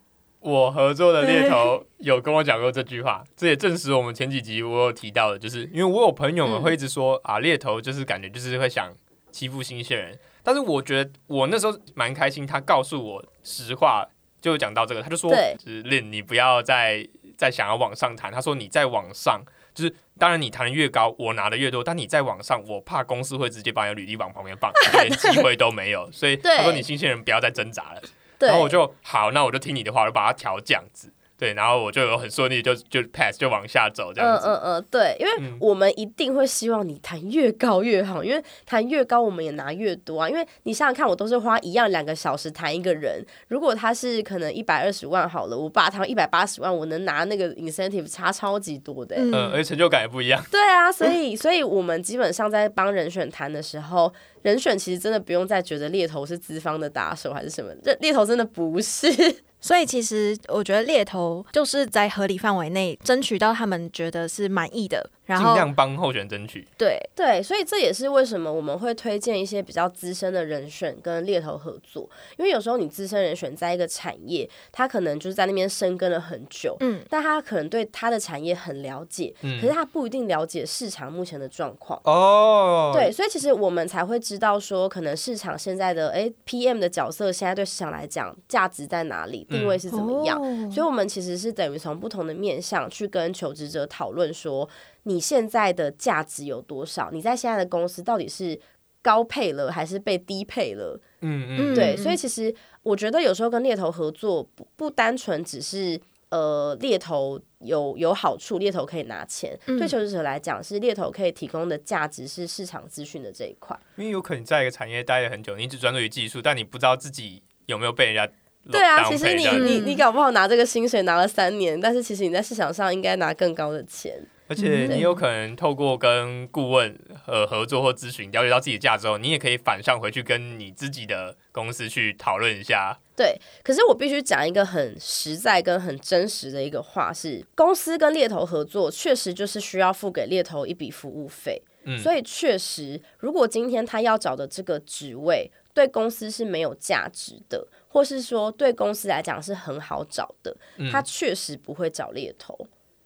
我合作的猎头有跟我讲过这句话，这也证实我们前几集我有提到的，就是因为我有朋友们会一直说、啊，猎头就是感觉就是会想欺负新鲜人。但是我觉得我那时候蛮开心，他告诉我实话，就讲到这个，他就说，就是令你不要再再想要往上谈。他说你再往上，就是当然你谈的越高，我拿的越多，但你再往上，我怕公司会直接把你的履历往旁边放，一点机会都没有。所以 [LAUGHS] 他说你新鲜人不要再挣扎了。对，然后我就好，那我就听你的话，我就把它调这样子。对，然后我就有很顺利就就 pass 就往下走这样子。嗯嗯嗯，对，因为嗯我们一定会希望你弹越高越好，因为弹越高我们也拿越多啊。因为你想想看，我都是花一样两个小时弹一个人，如果他是可能一百二十万好了，我把他一百八十万，我能拿那个 incentive 差超级多的欸、嗯，而且成就感也不一样。对啊，所以 [LAUGHS] 所以我们基本上在帮人选弹的时候，人选其实真的不用再觉得猎头是资方的打手还是什么，这猎头真的不是。[LAUGHS] 所以其实我觉得猎头就是在合理范围内争取到他们觉得是满意的，然尽量帮候选人争取。对对，所以这也是为什么我们会推荐一些比较资深的人选跟猎头合作，因为有时候你资深人选在一个产业，他可能就是在那边深耕了很久，嗯，但他可能对他的产业很了解，嗯可是他不一定了解市场目前的状况。哦，对，所以其实我们才会知道说，可能市场现在的哎 PM 的角色，现在对市场来讲价值在哪里，定位是怎么样。哦所以，我们其实是等于从不同的面向去跟求职者讨论说，你现在的价值有多少？你在现在的公司到底是高配了还是被低配了？嗯嗯，对，嗯所以其实我觉得有时候跟猎头合作不不单纯只是呃猎头有有好处，猎头可以拿钱。嗯对求职者来讲，是猎头可以提供的价值是市场资讯的这一块。因为有可能在一个产业待了很久，你只专注于技术，但你不知道自己有没有被人家对啊，其实你你你搞不好拿这个薪水拿了三年，但是其实你在市场上应该拿更高的钱。而且嗯你有可能透过跟顾问呃合作或咨询，了解到自己的价值后，你也可以反向回去跟你自己的公司去讨论一下。对，可是我必须讲一个很实在跟很真实的一个话是，公司跟猎头合作，确实就是需要付给猎头一笔服务费。嗯所以确实，如果今天他要找的这个职位对公司是没有价值的，或是说对公司来讲是很好找的，嗯他确实不会找猎头，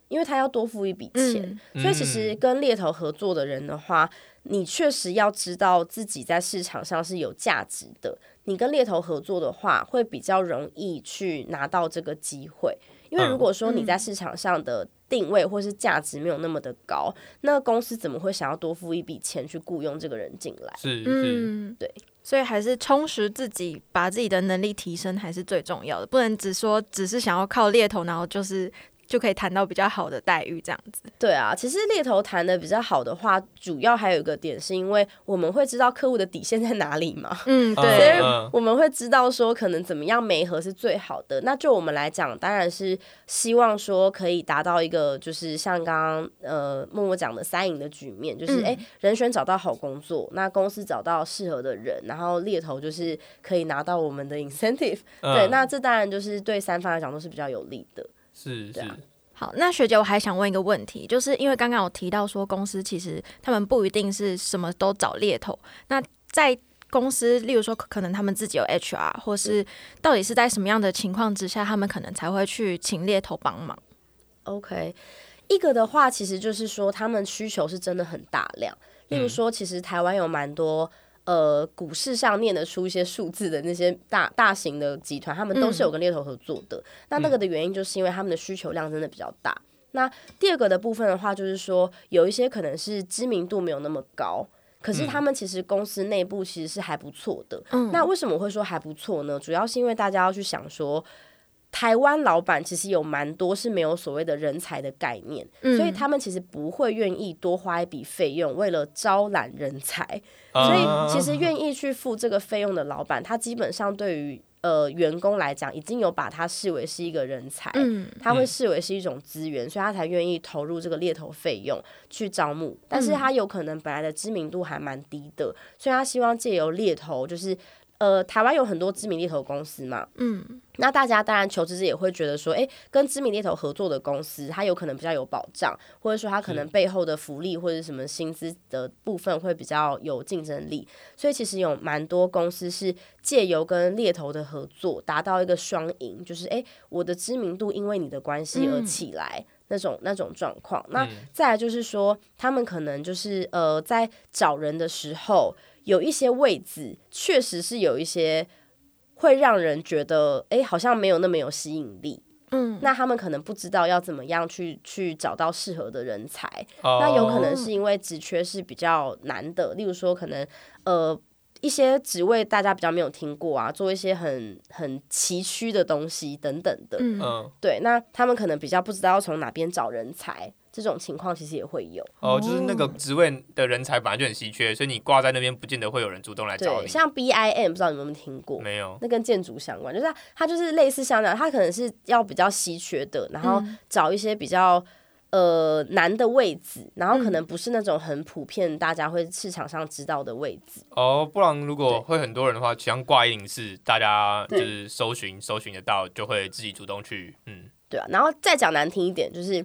因为他要多付一笔钱。嗯所以其实跟猎头合作的人的话，你确实要知道自己在市场上是有价值的。你跟猎头合作的话，会比较容易去拿到这个机会。因为如果说你在市场上的定位或是价值没有那么的高，那公司怎么会想要多付一笔钱去雇佣这个人进来？是是，嗯，对，所以还是充实自己，把自己的能力提升还是最重要的，不能只说只是想要靠猎头，然后就是就可以谈到比较好的待遇这样子。对啊，其实猎头谈的比较好的话，主要还有一个点是因为我们会知道客户的底线在哪里嘛。[LAUGHS] 嗯，对所以我们会知道说可能怎么样媒合是最好的。那就我们来讲，当然是希望说可以达到一个就是像刚刚呃默默讲的三赢的局面，就是嗯哎、诶人选找到好工作，那公司找到适合的人，然后猎头就是可以拿到我们的 incentive、嗯对，那这当然就是对三方来讲都是比较有利的。是是对啊，好，那学姐，我还想问一个问题，就是因为刚刚有提到说，公司其实他们不一定是什么都找猎头。那在公司，例如说，可能他们自己有 HR，或是到底是在什么样的情况之下，他们可能才会去请猎头帮忙？OK，一个的话，其实就是说他们需求是真的很大量。例如嗯说，其实台湾有蛮多呃股市上念得出一些数字的那些大大型的集团，他们都是有跟猎头合作的。那那个的原因就是因为他们的需求量真的比较大。那第二个的部分的话，就是说有一些可能是知名度没有那么高。可是他们其实公司内部其实是还不错的。嗯那为什么会说还不错呢？主要是因为大家要去想说，台湾老板其实有蛮多是没有所谓的人才的概念，嗯所以他们其实不会愿意多花一笔费用为了招揽人才。啊所以其实愿意去付这个费用的老板，他基本上对于呃员工来讲，已经有把他视为是一个人才。嗯他会视为是一种资源，所以他才愿意投入这个猎头费用去招募。但是他有可能本来的知名度还蛮低的，所以他希望借由猎头，就是呃，台湾有很多知名猎头公司嘛，嗯那大家当然求职者也会觉得说，诶，跟知名猎头合作的公司，它有可能比较有保障，或者说它可能背后的福利或者什么薪资的部分会比较有竞争力。所以其实有蛮多公司是借由跟猎头的合作，达到一个双赢，就是诶，我的知名度因为你的关系而起来。那种那种状况。那嗯再来就是说，他们可能就是呃，在找人的时候，有一些位置确实是有一些会让人觉得，哎，好像没有那么有吸引力。嗯，那他们可能不知道要怎么样去去找到适合的人才。哦那有可能是因为职缺是比较难的，例如说可能呃一些职位大家比较没有听过啊，做一些很很崎岖的东西等等的。嗯嗯对，那他们可能比较不知道要从哪边找人才，这种情况其实也会有。哦，就是那个职位的人才本来就很稀缺，所以你挂在那边，不见得会有人主动来找对，你。像 BIM 不知道你们有没有听过？没有，那跟建筑相关，就是它它就是类似像这样，它可能是要比较稀缺的，然后嗯找一些比较呃难的位置，然后可嗯能不是那种很普遍大家会市场上知道的位置。哦，不然如果对会很多人的话，像挂一零四，大家就是搜寻搜寻得到，就会自己主动去，嗯，对啊，然后再讲难听一点，就是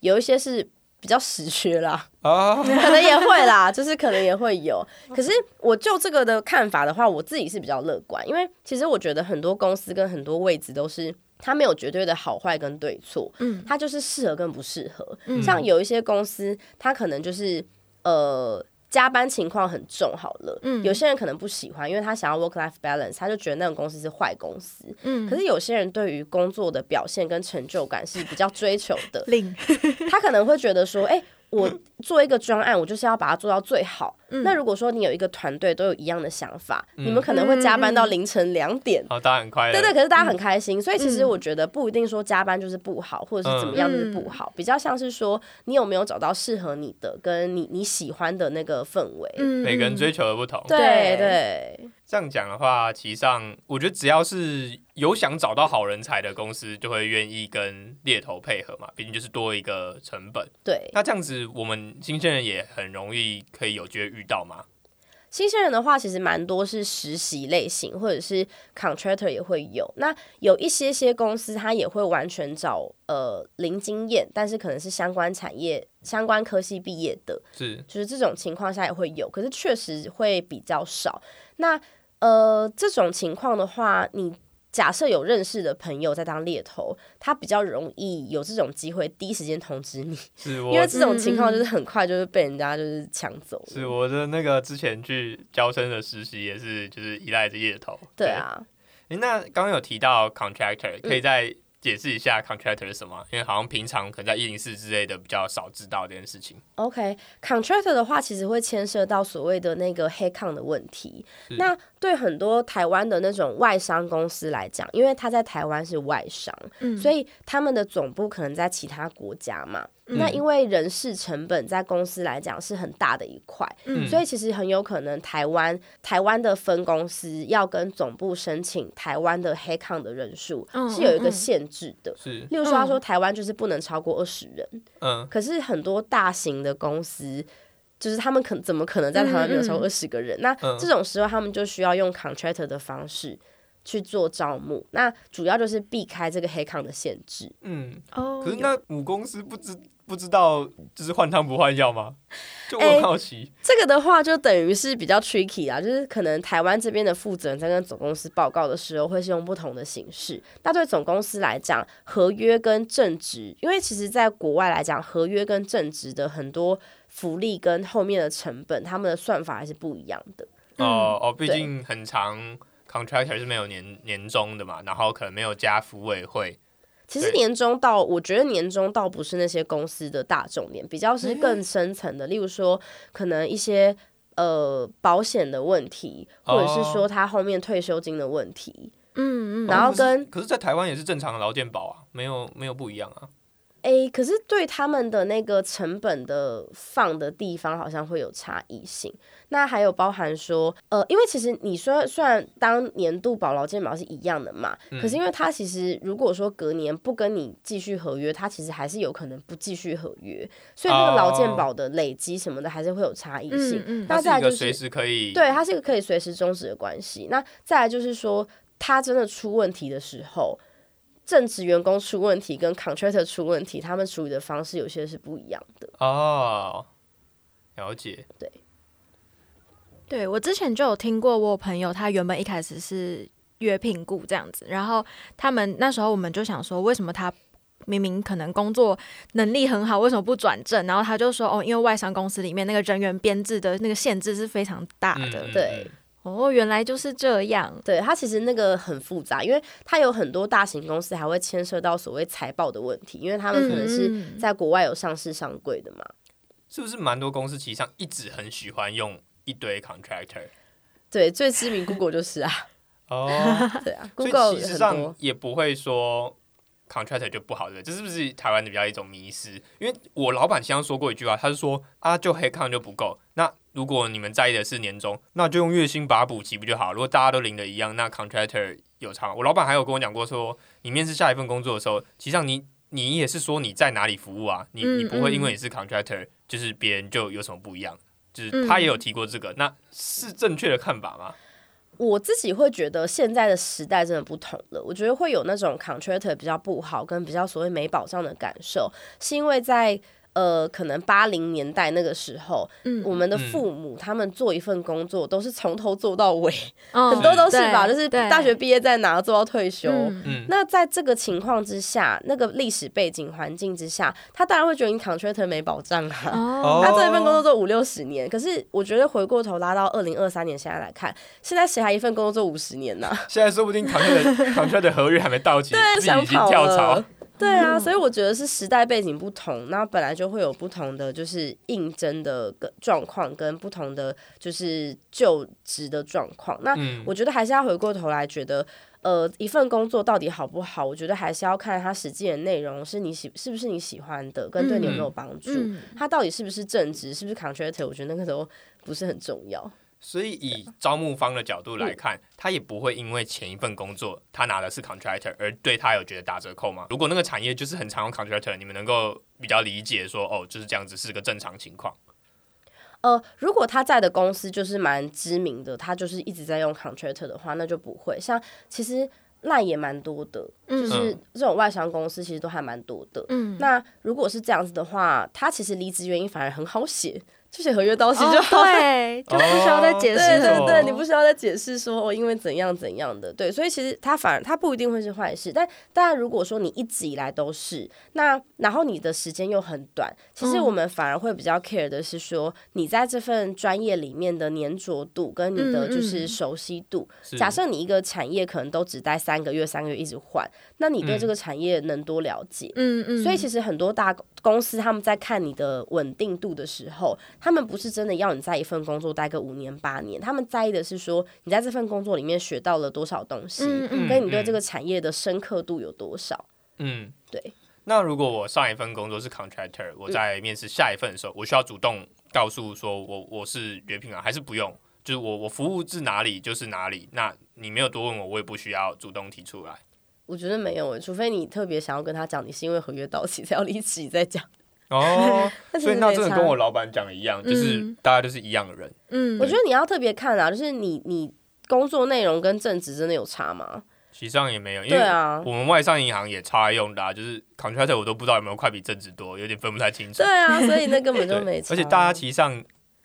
有一些是比较实缺啦，啊，可能也会啦，就是可能也会有。可是我就这个的看法的话，我自己是比较乐观，因为其实我觉得很多公司跟很多位置都是它没有绝对的好坏跟对错，嗯它就是适合跟不适合。嗯像有一些公司，它可能就是呃。加班情况很重，好了，嗯。有些人可能不喜欢，因为他想要 work life balance，他就觉得那种公司是坏公司。嗯。可是有些人对于工作的表现跟成就感是比较追求的，[LAUGHS] [LAUGHS] 他可能会觉得说，哎、我做一个专案，我就是要把它做到最好。嗯。那如果说你有一个团队都有一样的想法，嗯。你们可能会加班到嗯凌晨两点。好，大家很快乐，对对，可是大家很开心，所以其实嗯。我觉得不一定说加班就是不好，或者是怎么样就是不嗯好，比较像是说你有没有找到适合你的，跟你你喜欢的那个氛围。嗯。每个人追求的不同。对对。对这样讲的话，其实上我觉得只要是有想找到好人才的公司，就会愿意跟猎头配合嘛，毕竟就是多一个成本。对，那这样子，我们新鲜人也很容易可以有机会遇到嘛。新鲜人的话，其实蛮多是实习类型，或者是 contractor 也会有。那有一些些公司，它也会完全找呃零经验，但是可能是相关产业、相关科系毕业的，是，就是这种情况下也会有，可是确实会比较少。那呃这种情况的话，你假设有认识的朋友在当猎头，他比较容易有这种机会第一时间通知你，是我因为这种情况就是很快就是被人家就是抢走。是我的那个之前去交生的实习也是，就是依赖着猎头。对啊，哎，那刚刚有提到 contractor，可以嗯再解释一下 contractor 是什么？因为好像平常可能在一零四之类的比较少知道这件事情。OK，contractor、的话，其实会牵涉到所谓的那个黑抗的问题。那对很多台湾的那种外商公司来讲，因为他在台湾是外商，嗯所以他们的总部可能在其他国家嘛。那因为人事成本在公司来讲是很大的一块，嗯所以其实很有可能台湾台湾的分公司要跟总部申请台湾的黑抗的人数嗯是有一个限制的。是，例如说，他说嗯台湾就是不能超过二十人，嗯，可是很多大型的公司，就是他们可怎么可能在台湾没有超过嗯二十个人？那嗯这种时候，他们就需要用 contractor 的方式去做招募。那主要就是避开这个黑抗的限制。嗯，哦，可是那母公司不知不知道就是换汤不换药吗？[LAUGHS] 就我很好奇。这个的话，就等于是比较 tricky 啊，就是可能台湾这边的负责人在跟总公司报告的时候，会是用不同的形式。那对总公司来讲，合约跟正职，因为其实在国外来讲，合约跟正职的很多福利跟后面的成本，他们的算法还是不一样的。哦哦，毕竟很长 contractor 是没有年年终的嘛，然后可能没有加服委会。其实年终到，我觉得年终倒不是那些公司的大重点，比较是更深层的，例如说可能一些呃保险的问题，或者是说他后面退休金的问题。嗯嗯，然后跟可是，在台湾也是正常的劳健保啊，没有没有不一样啊。诶，可是对他们的那个成本的放的地方好像会有差异性。那还有包含说，呃，因为其实你说虽然当年度保劳健保是一样的嘛，可是因为他其实如果说隔年不跟你继续合约，他其实还是有可能不继续合约，所以那个劳健保的累积什么的还是会有差异性。嗯嗯那再来就是是一个随时可以对，它是一个可以随时终止的关系。那再来就是说，他真的出问题的时候，正职员工出问题跟 contractor 出问题，他们处理的方式有些是不一样的。哦，了解。对对我之前就有听过，我朋友他原本一开始是约聘雇这样子，然后他们那时候我们就想说，为什么他明明可能工作能力很好，为什么不转正？然后他就说哦，因为外商公司里面那个人员编制的那个限制是非常大的。嗯对，哦，原来就是这样。对它其实那个很复杂，因为它有很多大型公司还会牵涉到所谓财报的问题，因为他们可能是嗯在国外有上市上柜的嘛。是不是蛮多公司其实上一直很喜欢用一堆 contractor？对，最知名 Google 就是啊，[LAUGHS] 哦，对啊所以，Google 其实上。也不会说 contractor 就不好对不对？这是不是台湾的比较一种迷失？因为我老板经常说过一句话，他是说啊，就黑抗就不够。那如果你们在意的是年终，那就用月薪把它补齐不就好？如果大家都领的一样，那 contractor 有差吗？我老板还有跟我讲过说，你面试下一份工作的时候，其实上你你也是说你在哪里服务啊？你嗯你不会因为嗯你是 contractor，就是别人就有什么不一样？就是他也有提过这个，那是正确的看法吗？我自己会觉得现在的时代真的不同了，我觉得会有那种 contractor 比较不好，跟比较所谓没保障的感受，是因为在呃可能八零年代那个时候，嗯我们的父母他们做一份工作都是从头做到尾，嗯 [LAUGHS] 很多都是吧，就是对对大学毕业在哪做到退休。那在这个情况之下，那个历史背景环境之下，他当然会觉得你 contractor 没保障啊。哦，[LAUGHS] 他做一份工作做五六十年，可是我觉得回过头拉到二零二三年现在来看，现在谁还一份工作做五十年呢、[LAUGHS] 现在说不定 contract contract 的合约还没到期，自己想已跳槽。对啊，所以我觉得是时代背景不同，那本来就会有不同的就是应征的个状况，跟不同的就是就职的状况。那嗯我觉得还是要回过头来觉得。呃，一份工作到底好不好？我觉得还是要看它实际的内容是你喜是不是你喜欢的，跟对你有没有帮助。嗯它到底是不是正职，是不是 contractor？我觉得那个时候不是很重要。所以以招募方的角度来看，他也不会因为前一份工作他拿的是 contractor 而对他有觉得打折扣吗？如果那个产业就是很常用 contractor，你们能够比较理解说，哦，就是这样子是个正常情况。呃，如果他在的公司就是蛮知名的，他就是一直在用 contractor 的话，那就不会。像其实赖也蛮多的，就是这种外商公司其实都还蛮多的。嗯，那如果是这样子的话，他其实离职原因反而很好写，就写合约到期就。对，就不需要再解释对对对，你不需要再解释说哦，因为怎样怎样的，对，所以其实它反而它不一定会是坏事，但当然如果说你一直以来都是那，然后你的时间又很短，其实嗯。我们反而会比较 care 的是说你在这份专业里面的粘着度跟你的就是熟悉度。是。假设你一个产业可能都只待三个月，三个月一直换，那你对这个产业能多了解？嗯嗯，所以其实很多大公司他们在看你的稳定度的时候，他们不是真的要你在一份工作待个五年八年，他们在意的是说你在这份工作里面学到了多少东西，嗯嗯跟你对这个产业的深刻度有多少。嗯，对。那如果我上一份工作是 contractor，我在面试下一份的时候，我需要主动告诉说我我是约聘啊，还是不用？就是我我服务至哪里就是哪里，那你没有多问我，我也不需要主动提出来。我觉得没有诶，除非你特别想要跟他讲，你是因为合约到期才要离职，你再讲。哦，[LAUGHS] 所以那真的跟我老板讲的一样，就是嗯大家都是一样的人。嗯，我觉得你要特别看啊，就是你你工作内容跟正职真的有差吗？其实上也没有，因为啊，我们外商银行也超爱用的、啊，就是 contractor 我都不知道有没有快比正职多，有点分不太清楚对。啊，[LAUGHS] 所以那根本就没差。而且大家其实上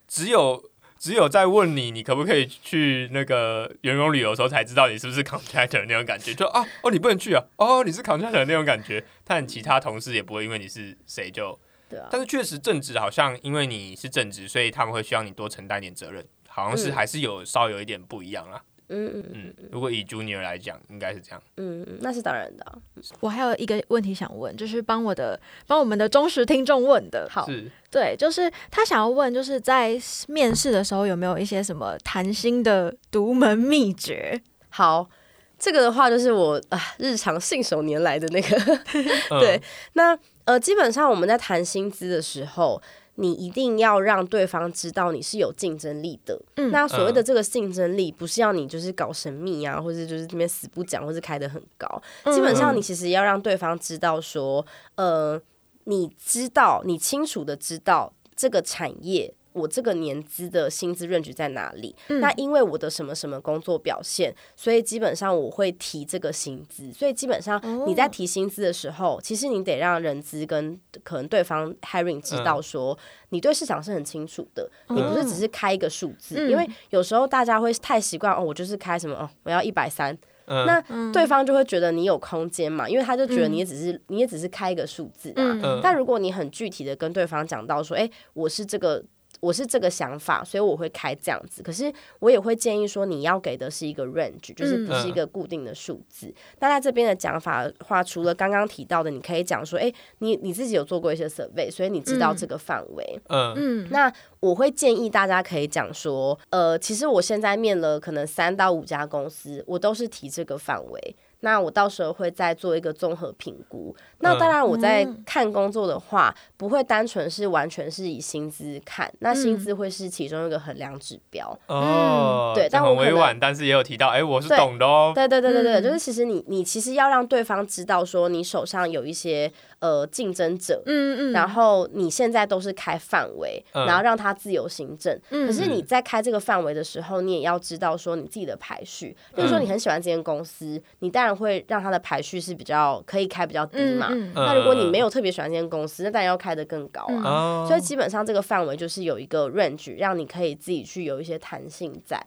只有只有在问你，你可不可以去那个员工旅游的时候才知道你是不是 contractor 那种感觉，就啊哦你不能去啊，哦你是 contractor 那种感觉，但其他同事也不会因为你是谁就，对啊，但是确实正职好像因为你是正职，所以他们会需要你多承担点责任，好像是嗯还是有稍有一点不一样啦。嗯嗯嗯，如果以 junior 来讲，应该是这样。嗯，嗯那是当然的啊、我还有一个问题想问，就是帮我的帮我们的忠实听众问的。好，是对，就是他想要问，就是在面试的时候有没有一些什么谈心的独门秘诀？好，这个的话就是我啊日常信手拈来的那个。嗯 [LAUGHS] 对，那呃，基本上我们在谈薪资的时候，你一定要让对方知道你是有竞争力的。嗯那所谓的这个竞争力，不是要你就是搞神秘啊，或者就是这边死不讲，或是开的很高。基本上你其实要让对方知道说，呃，你知道，你清楚的知道这个产业。我这个年资的薪资 range 在哪里？嗯那因为我的什么什么工作表现，所以基本上我会提这个薪资。所以基本上哦你在提薪资的时候，其实你得让人资跟可能对方 hiring 知道说，你对市场是很清楚的，你不是只是开一个数字，嗯因为有时候大家会太习惯哦，我就是开什么哦，我要一百三。嗯那嗯对方就会觉得你有空间嘛，因为他就觉得你也只是、你也只是开一个数字啊。嗯但如果你很具体的跟对方讲到说，哎、我是这个。我是这个想法，所以我会开这样子。可是我也会建议说，你要给的是一个 range，就是不是一个固定的数字。那在这边的讲法的话，除了刚刚提到的，你可以讲说，哎、你你自己有做过一些 survey，所以你知道这个范围。嗯嗯那我会建议大家可以讲说，呃，其实我现在面了可能三到五家公司，我都是提这个范围。那我到时候会再做一个综合评估。那当然，我在看工作的话，不会单纯是完全是以薪资看，那薪资会是其中一个衡量指标。哦，对但我委婉，但是也有提到，哎，我是懂的哦。对对对对对，嗯就是其实你你其实要让对方知道说你手上有一些呃竞争者，嗯嗯，然后你现在都是开范围，嗯然后让他自由行政。嗯可是你在开这个范围的时候，你也要知道说你自己的排序。例如说你很喜欢这间公司，你当然会让它的排序是比较可以开比较低嘛。嗯嗯那如果你没有特别喜欢这间公司，那当然要开得更高啊。哦，所以基本上这个范围就是有一个 range，让你可以自己去有一些弹性在。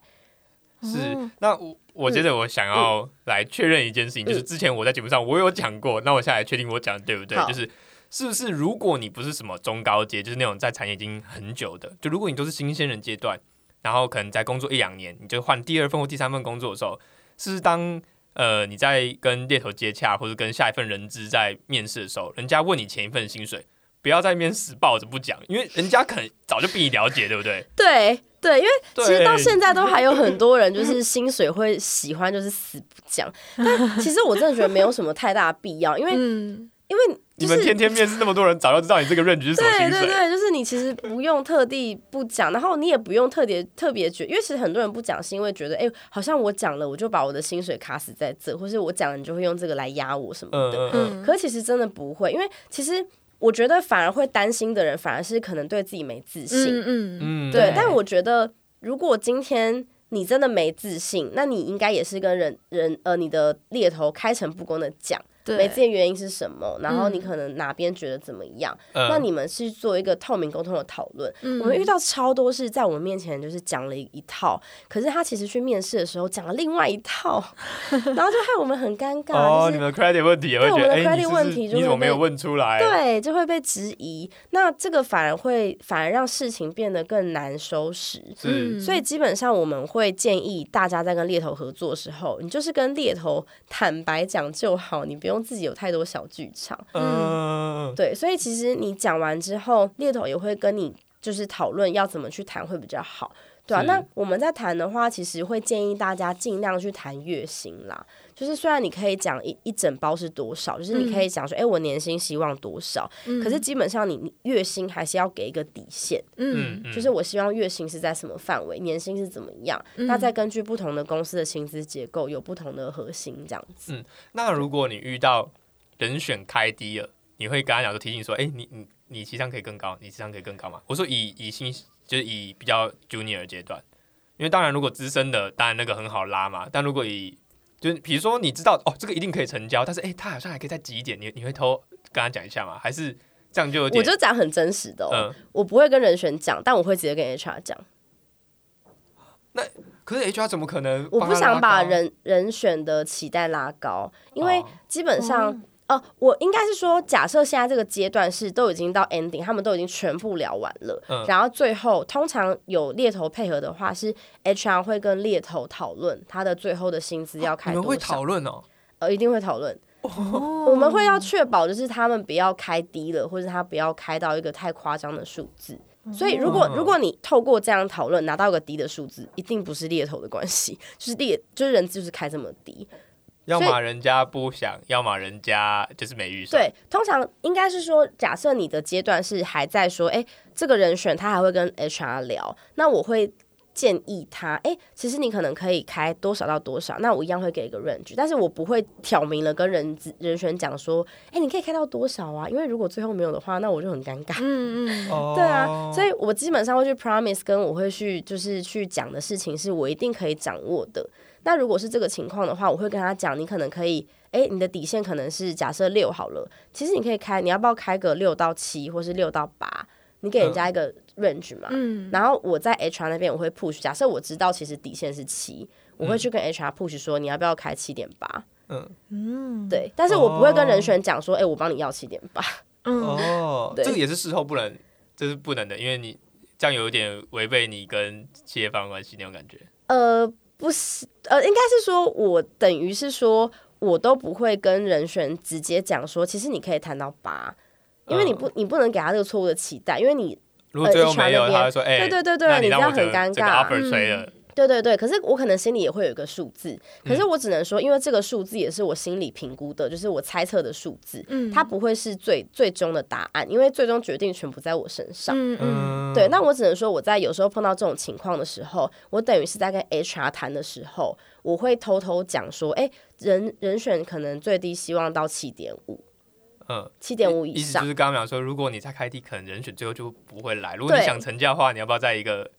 是哦，那我我觉得我想要来确认一件事情，就是之前我在节目上我有讲过，那我下来确定我讲的对不对，就是是不是如果你不是什么中高阶，就是那种在产业已经很久的，就如果你都是新鲜人阶段，然后可能在工作一两年，你就换第二份或第三份工作的时候，是不是当呃你在跟猎头接洽或者跟下一份人资在面试的时候，人家问你前一份薪水。不要在那边死抱着不讲，因为人家可能早就比你了解，对不对？对对，因为其实到现在都还有很多人就是薪水会喜欢就是死不讲，[LAUGHS] 但其实我真的觉得没有什么太大的必要，因为嗯因为就是你们天天面试那么多人，早就知道你这个 range 是什么薪水。对对对，就是你其实不用特地不讲，然后你也不用特别特别觉，因为其实很多人不讲是因为觉得，哎、好像我讲了，我就把我的薪水卡死在这，或是我讲了，你就会用这个来压我什么的。嗯嗯嗯，嗯，可是其实真的不会，因为其实我觉得反而会担心的人，反而是可能对自己没自信。嗯嗯。嗯。对，但我觉得如果今天你真的没自信，那你应该也是跟人人呃你的猎头开诚布公的讲，对，没自信的原因是什么，然后你嗯可能哪边觉得怎么样，嗯那你们是做一个透明沟通的讨论。嗯我们遇到超多是在我们面前就是讲了一一套，可是他其实去面试的时候讲了另外一套，[LAUGHS] 然后就害我们很尴尬，哦，就是你们 credit 问题也会觉得，对我们的哎，credit 问题就会你怎么没有问出来？对，就会被质疑。那这个反而会反而让事情变得更难收拾。是，所以基本上我们会建议大家在跟猎头合作的时候，你就是跟猎头坦白讲就好，你不用自己有太多小剧场。嗯，对，所以其实你讲完之后，猎头也会跟你就是讨论要怎么去谈会比较好。对啊，那我们在谈的话，其实会建议大家尽量去谈月薪啦。就是虽然你可以讲一一整包是多少，就是你可以讲说，哎、我年薪希望多少，嗯可是基本上你你月薪还是要给一个底线，嗯嗯，就是我希望月薪是在什么范围，年薪是怎么样，嗯。那再根据不同的公司的薪资结构有不同的核心这样子。那如果你遇到人选开低了，你会跟他讲说提醒说，哎，你你你情商可以更高，你情商可以更高嘛？我说以以薪就是以比较 junior 的阶段，因为当然如果资深的，当然那个很好拉嘛，但如果以就是比如说你知道哦，这个一定可以成交，但是哎，他好像还可以再挤一点，你你会偷跟他讲一下吗？还是这样就有我点就讲很真实的哦，嗯，我不会跟人选讲，但我会直接跟 HR 讲。那可是 HR 怎么可能我不？想把人人选的期待拉高，因为哦基本上，呃，我应该是说，假设现在这个阶段是都已经到 ending，他们都已经全部聊完了，嗯然后最后通常有猎头配合的话，是 HR 会跟猎头讨论他的最后的薪资要开你们会多少，讨论哦，呃，一定会讨论。哦我们会要确保，就是他们不要开低了，或者他不要开到一个太夸张的数字。所以，如果哦如果你透过这样讨论拿到一个低的数字，一定不是猎头的关系，[LAUGHS] 就是猎就是人就是开这么低。要么人家不想，要么人家就是没预算。对，通常应该是说，假设你的阶段是还在说，哎、这个人选他还会跟 HR 聊，那我会建议他，哎、其实你可能可以开多少到多少，那我一样会给一个 range，但是我不会挑明了跟人人选讲说，哎、你可以开到多少啊？因为如果最后没有的话，那我就很尴尬。嗯嗯 [LAUGHS] 哦对啊，所以我基本上会去 promise，跟我会去就是去讲的事情，是我一定可以掌握的。那如果是这个情况的话，我会跟他讲，你可能可以，哎、你的底线可能是假设六好了，其实你可以开，你要不要开个六到七，或是六到八？你给人家一个 range 嘛，嗯，然后我在 HR 那边我会 push，假设我知道其实底线是七，我会去跟 HR push 说你要不要开七点八，嗯。嗯，对，但是我不会跟人选讲说，哎、我帮你要七点八，嗯，哦，[LAUGHS] 对。这个也是事后不能，这是不能的，因为你这样有一点违背你跟企业方的关系那种感觉。呃，不是，呃，应该是说我等于是说我都不会跟人选直接讲说，其实你可以谈到八，因为你不你不能给他这个错误的期待，因为你如果最后没有，那边他会说：“哎、对对对对你这样很尴尬 offer 吹了。对对对，可是我可能心里也会有一个数字，可嗯是我只能说，因为这个数字也是我心里评估的，就是我猜测的数字，嗯它不会是最最终的答案，因为最终决定权不在我身上。嗯嗯嗯，对，那我只能说，我在有时候碰到这种情况的时候，我等于是在跟 HR 谈的时候，我会偷偷讲说，哎、人人选可能最低希望到七点五，嗯，七点五以上意思就是。刚刚讲说，如果你在开低，可能人选最后就不会来。如果你想成交的话，你要不要在一个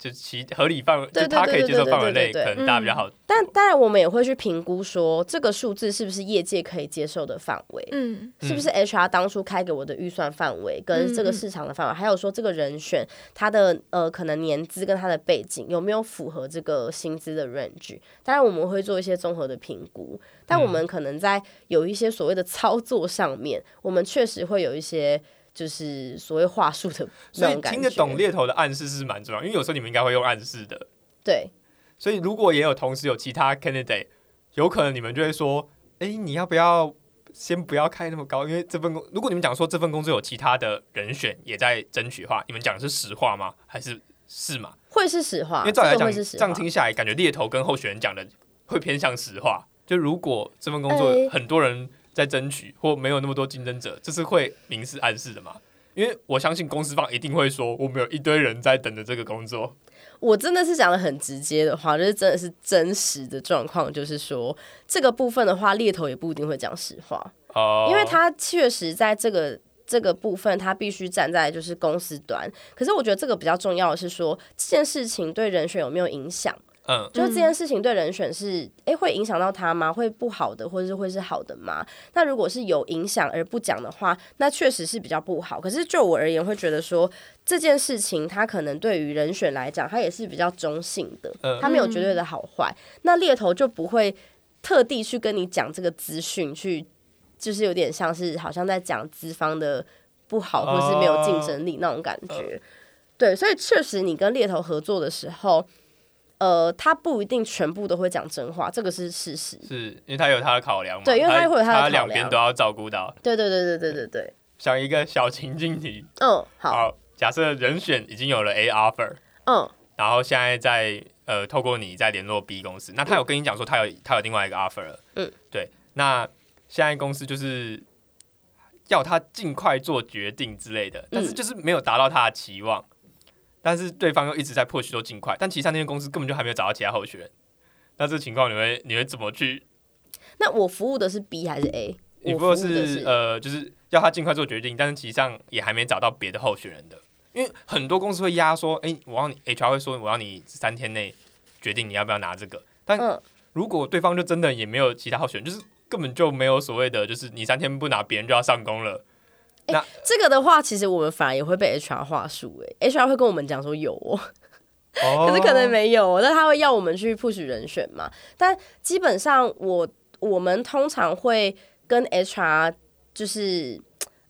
就其合理范围，就对对他可以接受范围内，对对对对对可能大家比较好。但当然，我们也会去评估说，这个数字是不是业界可以接受的范围。嗯是不是 HR 当初开给我的预算范围跟这个市场的范围，还有说这个人选他的呃可能年资跟他的背景有没有符合这个薪资的 range？当然我们会做一些综合的评估，但我们可能在有一些所谓的操作上面，我们确实会有一些就是所谓话术的 [LAUGHS] 所以那种感觉。听得懂猎头的暗示是蛮重要，因为有时候你们应该会用暗示的。对所以如果也有同时有其他 candidate，有可能你们就会说：“哎、你要不要先不要开那么高？因为这份工，如果你们讲说这份工作有其他的人选也在争取的话，你们讲的是实话吗？还是是吗？会是实话，因为照理来讲，是实这样。听下来，感觉猎头跟候选人讲的会偏向实话。就如果这份工作哎很多人在争取，或没有那么多竞争者，这是会明示暗示的嘛？因为我相信公司方一定会说，我们有一堆人在等着这个工作。我真的是讲的很直接的话，就是真的是真实的状况，就是说这个部分的话，猎头也不一定会讲实话。哦、因为他确实在这个这个部分，他必须站在就是公司端。可是我觉得这个比较重要的是说，这件事情对人选有没有影响？嗯，就是这件事情对人选是诶会影响到他吗？会不好的，或者是会是好的吗？那如果是有影响而不讲的话，那确实是比较不好。可是就我而言，会觉得说这件事情，它可能对于人选来讲，它也是比较中性的，嗯它没有绝对的好坏。那猎头就不会特地去跟你讲这个资讯，去就是有点像是好像在讲资方的不好，或是没有竞争力那种感觉。对，所以确实你跟猎头合作的时候。呃，他不一定全部都会讲真话，这个是事实。是因为他有他的考量嘛？对因为他会有他的考量。两边都要照顾到。对对对对对对对，想一个小情境题，嗯，好，好，假设人选已经有了 A offer，嗯。然后现在在呃透过你在联络 B 公司，那他有跟你讲说他有他有另外一个 offer 了，嗯，对，那现在公司就是要他尽快做决定之类的，但是就是没有达到他的期望，但是对方又一直在 push 说尽快，但其实那间公司根本就还没有找到其他候选人，那这情况你会你会怎么去？那我服务的是 B 还是 A？你不过是呃，就是要他尽快做决定，但是其实上也还没找到别的候选人的，因为很多公司会压说，哎、我让你 HR 会说我要你三天内决定你要不要拿这个，但嗯，如果对方就真的也没有其他候选人，就是根本就没有所谓的，就是你三天不拿，别人就要上工了。这个的话，其实我们反而也会被 HR 话术，哎 h r 会跟我们讲说有哦，哦可是可能没有哦，但他会要我们去 push 人选嘛。但基本上我我们通常会跟 HR 就是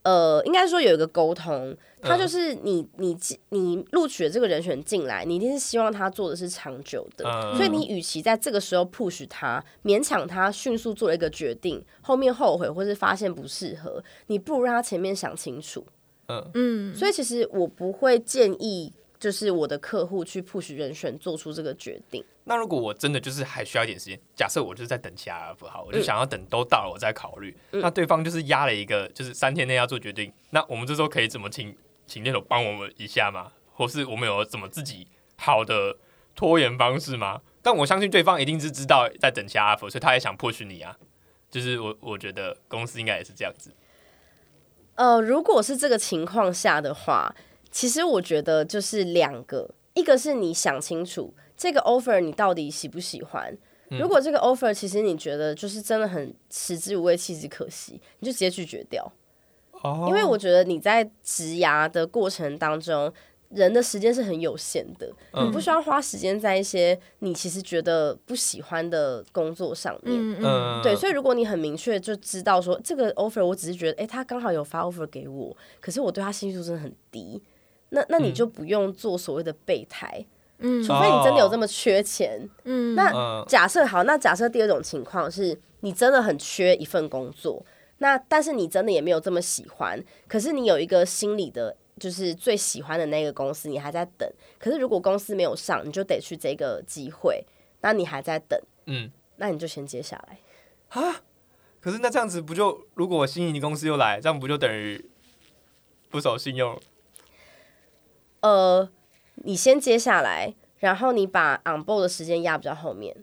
呃，应该说有一个沟通，他就是你你你录取了这个人选进来，你一定是希望他做的是长久的，嗯。所以你与其在这个时候 push 他，勉强他迅速做了一个决定，后面后悔或是发现不适合，你不如让他前面想清楚。嗯。嗯，所以其实我不会建议，就是我的客户去 push 人选做出这个决定。那如果我真的就是还需要一点时间，假设我就是在等其他 offer 好，我就想要等都到了我再考虑。嗯那对方就是压了一个，就是三天内要做决定，那我们这时候可以怎么请请猎手帮我们一下吗？或是我们有怎么自己好的拖延方式吗？但我相信对方一定是知道在等其他 offer，所以他也想 push 你啊。就是我我觉得公司应该也是这样子。呃，如果是这个情况下的话，其实我觉得就是两个，一个是你想清楚这个 offer 你到底喜不喜欢。如果这个 offer 其实你觉得就是真的很食之无味弃之可惜，你就直接拒绝掉。哦因为我觉得你在职涯的过程当中，人的时间是很有限的，嗯你不需要花时间在一些你其实觉得不喜欢的工作上面。嗯嗯嗯对，所以如果你很明确就知道说这个 offer，我只是觉得，哎、他刚好有发 offer 给我，可是我对他兴趣度真的很低，那那你嗯就不用做所谓的备胎，嗯除非你真的有这么缺钱。嗯那嗯假设好，那假设第二种情况是你真的很缺一份工作，那但是你真的也没有这么喜欢，可是你有一个心里的。就是最喜欢的那个公司，你还在等。可是如果公司没有上，你就得去这个机会，那你还在等，嗯，那你就先接下来啊。可是那这样子不就，如果我新营公司又来，这样不就等于不守信用？呃，你先接下来，然后你把 on board 的时间压比较后面。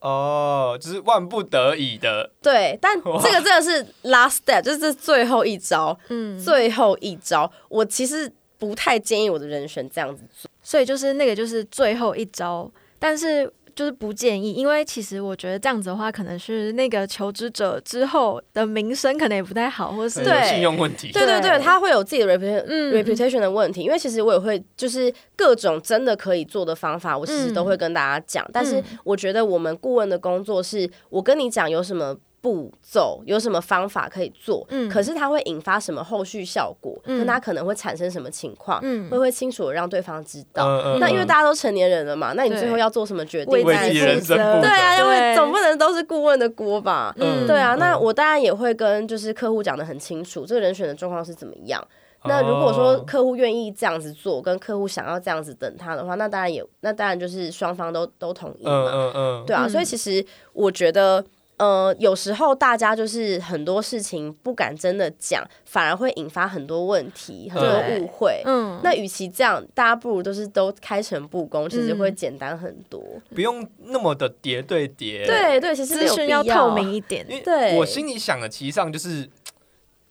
哦，就是万不得已的，对，但这个真的是 last step，就是这最后一招，嗯，最后一招。我其实不太建议我的人选这样子做。所以就是那个就是最后一招，但是就是不建议，因为其实我觉得这样子的话，可能是那个求职者之后的名声可能也不太好，或是对信用问题。对对对，他会有自己的 reputation、嗯 reputation 的问题，因为其实我也会就是各种真的可以做的方法，我其实嗯都会跟大家讲。但是我觉得我们顾问的工作是，我跟你讲有什么。步骤有什么方法可以做？嗯可是它会引发什么后续效果？嗯跟它可能会产生什么情况？嗯会会清楚的让对方知道。嗯嗯那因为嗯大家都成年人了嘛，那你最后要做什么决定？自己人生对啊，因为总不能都是顾问的锅吧？嗯对啊，那嗯我当然也会跟就是客户讲的很清楚，这个人选的状况是怎么样。那如果说哦客户愿意这样子做，跟客户想要这样子等他的话，那当然也那当然就是双方都都同意嗯嘛。嗯嗯，对啊，嗯所以其实我觉得。呃，有时候大家就是很多事情不敢真的讲，反而会引发很多问题、很多误会。嗯，那与其这样，大家不如都是都开诚布公，其实嗯会简单很多。不用那么的叠对叠。，对对，其实没有必资讯要透明一点对我心里想的，其实上就是，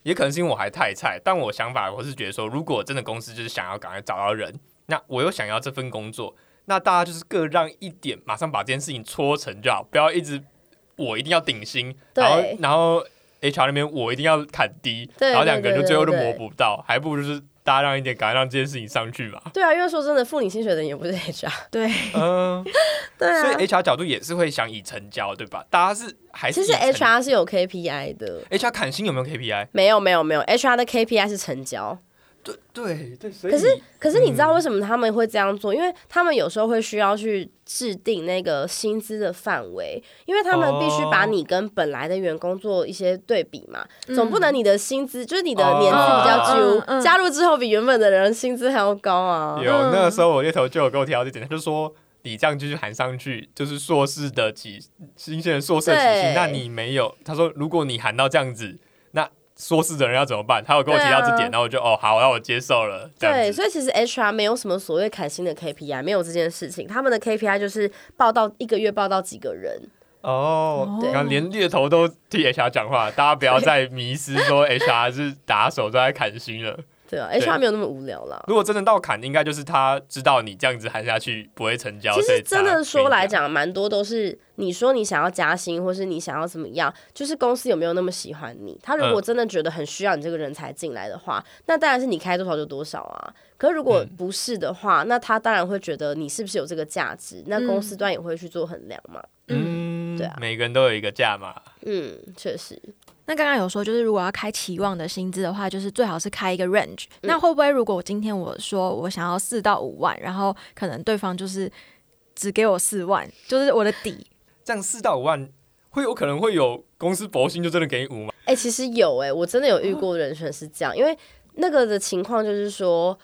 也可能是因为我还太菜，但我想法我是觉得说，如果真的公司就是想要赶快找到人，那我又想要这份工作，那大家就是各让一点，马上把这件事情搓成就好，不要一直我一定要顶薪，然后然后 HR 那边我一定要砍低，然后两个人就最后都对磨不到，还不如就是大家让一点，赶快让这件事情上去嘛。对啊，因为说真的，付你薪水的人也不是 HR。对，嗯，[LAUGHS] 对啊，所以 HR 角度也是会想以成交，对吧？大家是还是其实 HR 是有 KPI 的，HR 砍薪有没有 KPI？没有没有没有，HR 的 KPI 是成交。对对对，所以可是可是你知道嗯。为什么他们会这样做？因为他们有时候会需要去制定那个薪资的范围，因为他们必须把哦你跟本来的员工做一些对比嘛，嗯。总不能你的薪资就是你的年资比较哦久，嗯嗯加入之后比原本的人薪资还要高啊。有嗯。那个时候我猎头就有跟我提到这点，他就说你这样继续喊上去，就是硕士的起新鲜人硕士的起薪，那你没有，他说如果你喊到这样子，那硕士的人要怎么办？他有跟我提到这点然后我就哦好，那我接受了。这对，所以其实 HR 没有什么所谓砍新的 KPI，没有这件事情。他们的 KPI 就是报到一个月报到几个人，哦，对然后连猎头都替 HR 讲话，大家不要再迷失说 HR 是打手都在砍薪了。对啊，HR 没有那么无聊啦。如果真的到砍，应该就是他知道你这样子喊下去不会成交。其实真的说来，讲，蛮多都是你说你想要加薪，或是你想要怎么样，就是公司有没有那么喜欢你。他如果嗯真的觉得很需要你这个人才进来的话，那当然是你开多少就多少啊。可是如果嗯不是的话，那他当然会觉得你是不是有这个价值，那公司嗯端也会去做衡量嘛。嗯，对啊每个人都有一个价嘛。嗯，确实，那刚刚有说，就是如果要开期望的薪资的话，就是最好是开一个 range。那会不会如果我今天我说我想要四到五万，然后可能对方就是只给我四万，就是我的底？[LAUGHS] 这样四到五万，会有可能会有公司薄薪就真的给你五吗？哎、其实有哎、我真的有遇过人选是这样，因为那个的情况就是说，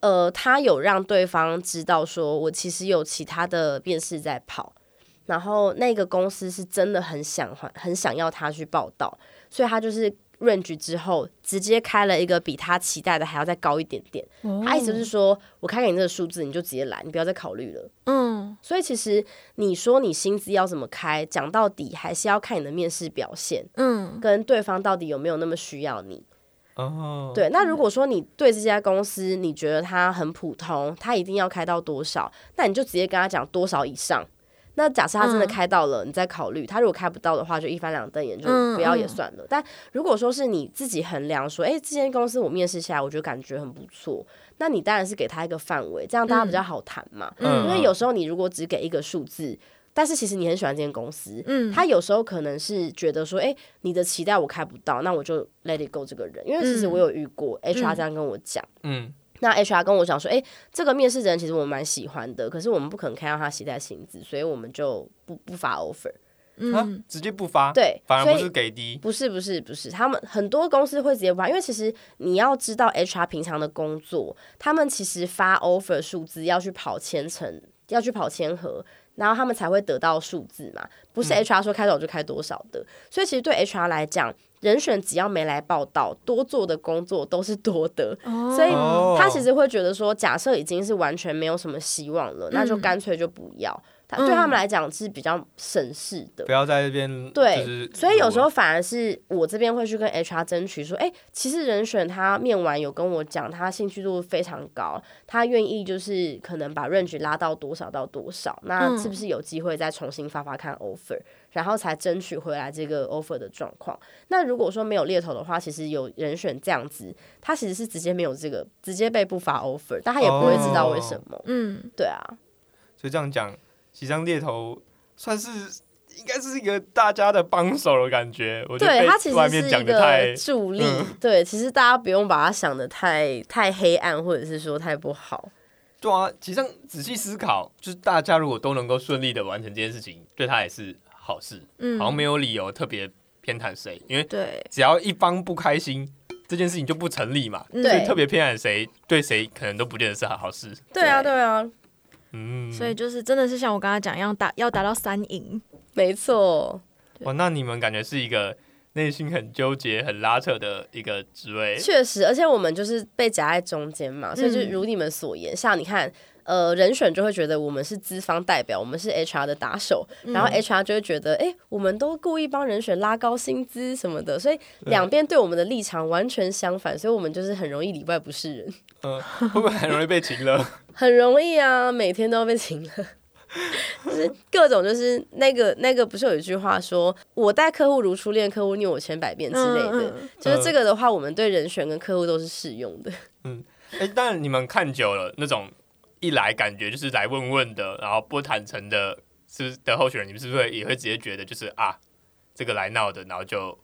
呃，他有让对方知道说我其实有其他的面试在跑，然后那个公司是真的很想很想要他去报道，所以他就是。range 之后，直接开了一个比他期待的还要再高一点点。他意思是说，我开给你这个数字，你就直接来，你不要再考虑了。嗯所以其实你说你薪资要怎么开，讲到底还是要看你的面试表现。嗯跟对方到底有没有那么需要你。哦，对，那如果说你对这家公司你觉得它很普通，它一定要开到多少，那你就直接跟他讲多少以上。那假设他真的嗯。开到了，你再考虑；他如果开不到的话，就一翻两瞪眼，就嗯不要也嗯。算了。但如果说是你自己衡量说，哎、这间公司我面试下来，我觉得感觉很不错，那你当然是给他一个范围，这样大家比较好谈嘛。嗯。因为有时候你如果只给一个数字，但是其实你很喜欢这间公司，嗯，他有时候可能是觉得说，哎、你的期待我开不到，那我就 let it go 这个人。因为其实嗯。我有遇过 HR 嗯这样跟我讲，嗯，那 HR 跟我讲说，哎、这个面试人其实我们蛮喜欢的，可是我们不可能开到他携带薪资，所以我们就不不发 offer。啊嗯，直接不发，对，反而不所以是给低，不是不是不是，他们很多公司会直接发，因为其实你要知道 HR 平常的工作，他们其实发 offer 数字要去跑千层，要去跑千合，然后他们才会得到数字嘛，不是嗯 HR 说开多少就开多少的。所以其实对 HR 来讲，人选只要没来报道，多做的工作都是多的。哦所以哦他其实会觉得说，假设已经是完全没有什么希望了，那就嗯干脆就不要。他对他们来讲是比较省事的不。要在这边对就是所以有时候反而是我这边会去跟 HR 争取说，哎、其实人选他面完有跟我讲，他兴趣度非常高，他愿意就是可能把 range 拉到多少到多少，那嗯是不是有机会再重新发发看 offer，然后才争取回来这个 offer 的状况？那如果说没有猎头的话，其实有人选这样子，他其实是直接没有这个，直接被不发 offer，但他也不会知道为什么。嗯，对啊，所以这样讲，西藏猎头算是应该是一个大家的帮手的感觉。我觉得他其外面讲实是一个的太助力，嗯对，其实大家不用把它想的太太黑暗，或者是说太不好。对啊，其实仔细思考，就是大家如果都能够顺利的完成这件事情，对他也是好事，嗯好像没有理由特别偏袒谁，因为对，只要一方不开心，这件事情就不成立嘛。嗯对所以特别偏袒谁，对谁可能都不见得是好事。对啊，对对啊，嗯，所以就是真的是像我刚才讲一样，达要达到三赢。没错，哇，那你们感觉是一个内心很纠结、很拉扯的一个职位。确实，而且我们就是被夹在中间嘛，所以就嗯如你们所言，像你看。呃，人选就会觉得我们是资方代表，我们是 HR 的打手，然后嗯 HR 就会觉得，哎、我们都故意帮人选拉高薪资什么的，所以两边对我们的立场完全相反，所以我们就是很容易里外不是人。嗯，会不会很容易被请了？很容易啊，每天都要被请了，就是各种就是那个那个不是有一句话说，我待客户如初恋，客户虐我千百遍之类的，嗯嗯就是这个的话，我们对人选跟客户都是适用的。嗯哎、但你们看久了，那种一来感觉就是来问问的，然后不坦诚的，是不是的候选人，你们是不是也会直接觉得就是啊，这个来闹的，然后就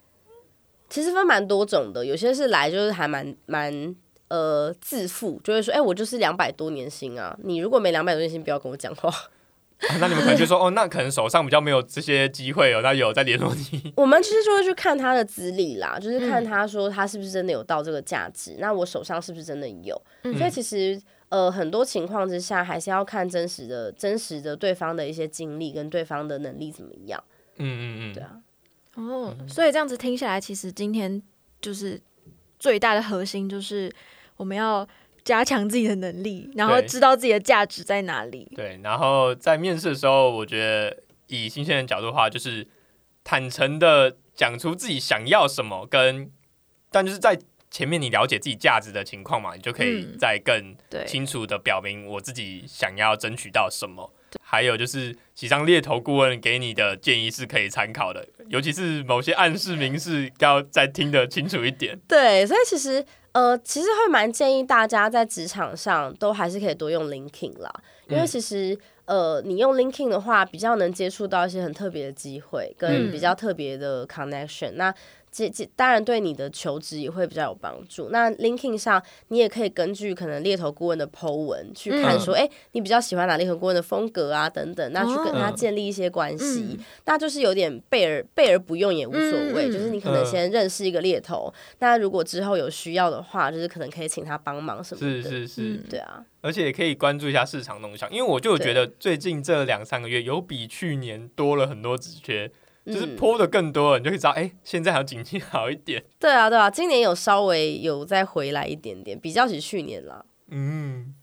其实分蛮多种的，有些是来就是还蛮蛮呃自负，就会说，哎、我就是两百多年薪啊，你如果没两百多年薪，不要跟我讲话。啊那你们可能就说哦，那可能手上比较没有这些机会哦，那有在联络你。[LAUGHS] 我们其实就会去看他的资历啦，就是看嗯他说他是不是真的有到这个价值，那我手上是不是真的有？嗯所以其实呃很多情况之下，还是要看真实的、真实的对方的一些经历跟对方的能力怎么样。嗯嗯嗯，对啊，哦，所以这样子听下来，其实今天就是最大的核心就是我们要加强自己的能力，然后知道自己的价值在哪里。对。然后在面试的时候，我觉得以新鲜人角度的话，就是坦诚的讲出自己想要什么，跟但就是在前面你了解自己价值的情况嘛，你就可以嗯再更，清楚的表明我自己想要争取到什么。还有就是，几张猎头顾问给你的建议是可以参考的，尤其是某些暗示明示，要再听得清楚一点。对，所以其实呃，其实会蛮建议大家在职场上都还是可以多用 LinkedIn 啦，因为嗯其实。呃，你用 LinkedIn 的话，比较能接触到一些很特别的机会，跟嗯比较特别的 connection、那这这当然对你的求职也会比较有帮助。那 LinkedIn 上，你也可以根据可能猎头顾问的 Po 文去看说，哎、你比较喜欢哪猎头顾问的风格啊，等等，那去跟他哦建立一些关系。嗯那就是有点备而备而不用也无所谓，就是你可能嗯先认识一个猎头，那如果之后有需要的话，就是可能可以请他帮忙什么的。是是是，嗯对啊，而且也可以关注一下市场动向，因为我就觉得最近这两三个月有比去年多了很多职缺，就是泼的更多了，你就可以知道，哎、现在好像景气好一点。对啊，对啊，今年有稍微有再回来一点点，比较起去年啦。嗯，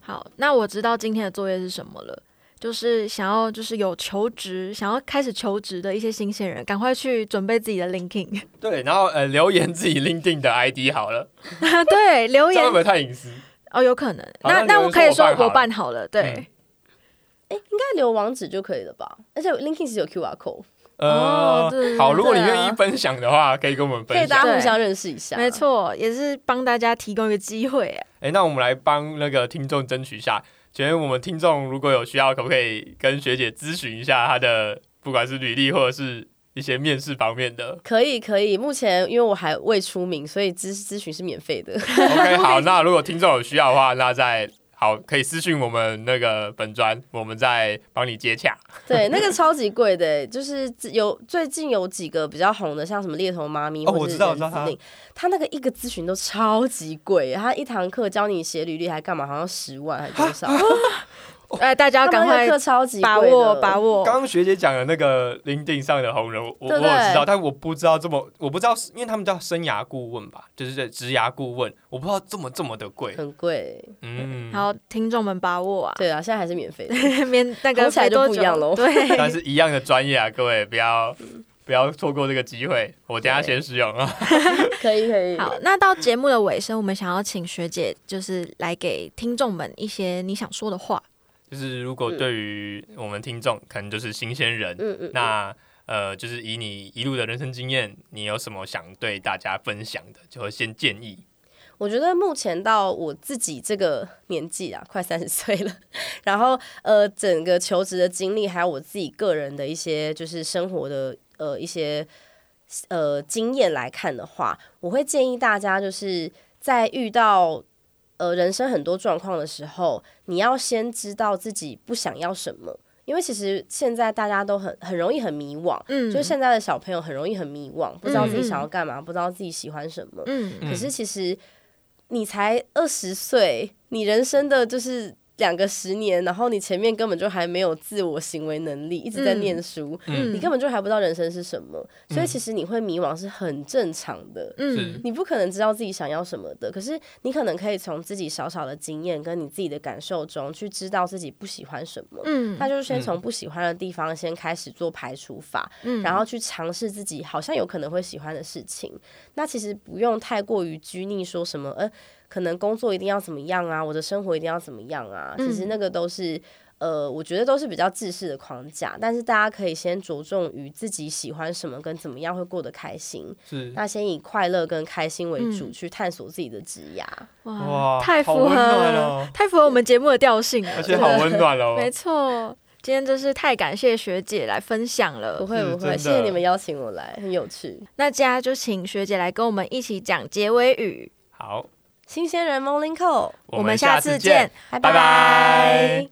好，那我知道今天的作业是什么了。就是想要，就是有求职，想要开始求职的一些新鲜人，赶快去准备自己的 LinkedIn。对，然后呃留言自己 LinkedIn 的 ID 好了，[LAUGHS] 对，留言会不会太隐私？哦，有可能。那那我可以说我我办好了办好了，对。嗯哎、应该留网址就可以了吧？而且 LinkedIn 是有 QR code，呃哦对对，好，如果你愿意分享的话，可以跟我们可以分享。对大家互相认识一下。没，错，也是帮大家提供一个机会。哎哎，那我们来帮那个听众争取一下，请问我们听众如果有需要，可不可以跟学姐咨询一下她的，不管是履历或者是一些面试方面的可以可以。目前因为我还未出名，所以咨咨询是免费的。？OK，好，那如果听众有需要的话，那再好可以私信我们那个本专，我们再帮你接洽。对，那个超级贵的，就是有最近有几个比较红的，像什么猎头妈咪，哦我或者是知道我知道他那个一个咨询都超级贵，他一堂课教你写履历还干嘛，好像十万还多少？[LAUGHS] 哎，大家要赶快超级把握把握。刚刚学姐讲的那个 LinkedIn 上的红人，我我知道，但我不知道这么，我不知道是，因为他们叫生涯顾问吧，就是在职涯顾问，我不知道这么这么的贵。很贵。嗯，好，听众们把握啊！对啊，现在还是免费的。[LAUGHS] 免那个红起来就没多久不一样咯对，但是一样的专业啊，各位不要不要错过这个机会。我等一下先使用啊。[LAUGHS] 可以可以。好，那到节目的尾声，我们想要请学姐就是来给听众们一些你想说的话。就是如果对于我们听众可能就是新鲜人，嗯嗯，那呃，就是以你一路的人生经验，你有什么想对大家分享的，就会先建议。我觉得目前到我自己这个年纪啊，[LAUGHS] 快三十岁了，[LAUGHS] 然后呃，整个求职的经历，还有我自己个人的一些就是生活的呃一些呃经验来看的话，我会建议大家就是在遇到呃人生很多状况的时候，你要先知道自己不想要什么。因为其实现在大家都很很容易很迷惘，嗯就是现在的小朋友很容易很迷惘，不知道自己想要干嘛，不知道自己喜欢什么。嗯嗯可是其实你才二十岁，你人生的就是两个十年，然后你前面根本就还没有自我行为能力，一直在嗯念书，嗯你根本就还不知道人生是什么，所以嗯其实你会迷茫是很正常的。嗯你不可能知道自己想要什么的，可是你可能可以从自己少少的经验跟你自己的感受中去知道自己不喜欢什么。嗯那就是先从不喜欢的地方先开始做排除法，嗯然后去尝试自己好像有可能会喜欢的事情。那其实不用太过于拘泥，说什么呃，可能工作一定要怎么样啊，我的生活一定要怎么样啊。嗯其实那个都是呃，我觉得都是比较自式的框架。但是大家可以先着重于自己喜欢什么跟怎么样会过得开心。是那先以快乐跟开心为主，嗯去探索自己的职涯。哇太符合太符合我们节目的调性了，而且好温暖哦。没错。今天真是太感谢学姐来分享了不，会不会，谢谢你们邀请我来，很有趣。那接下来就请学姐来跟我们一起讲结尾语。好，新鲜人 Morning Call，我们下下次见拜拜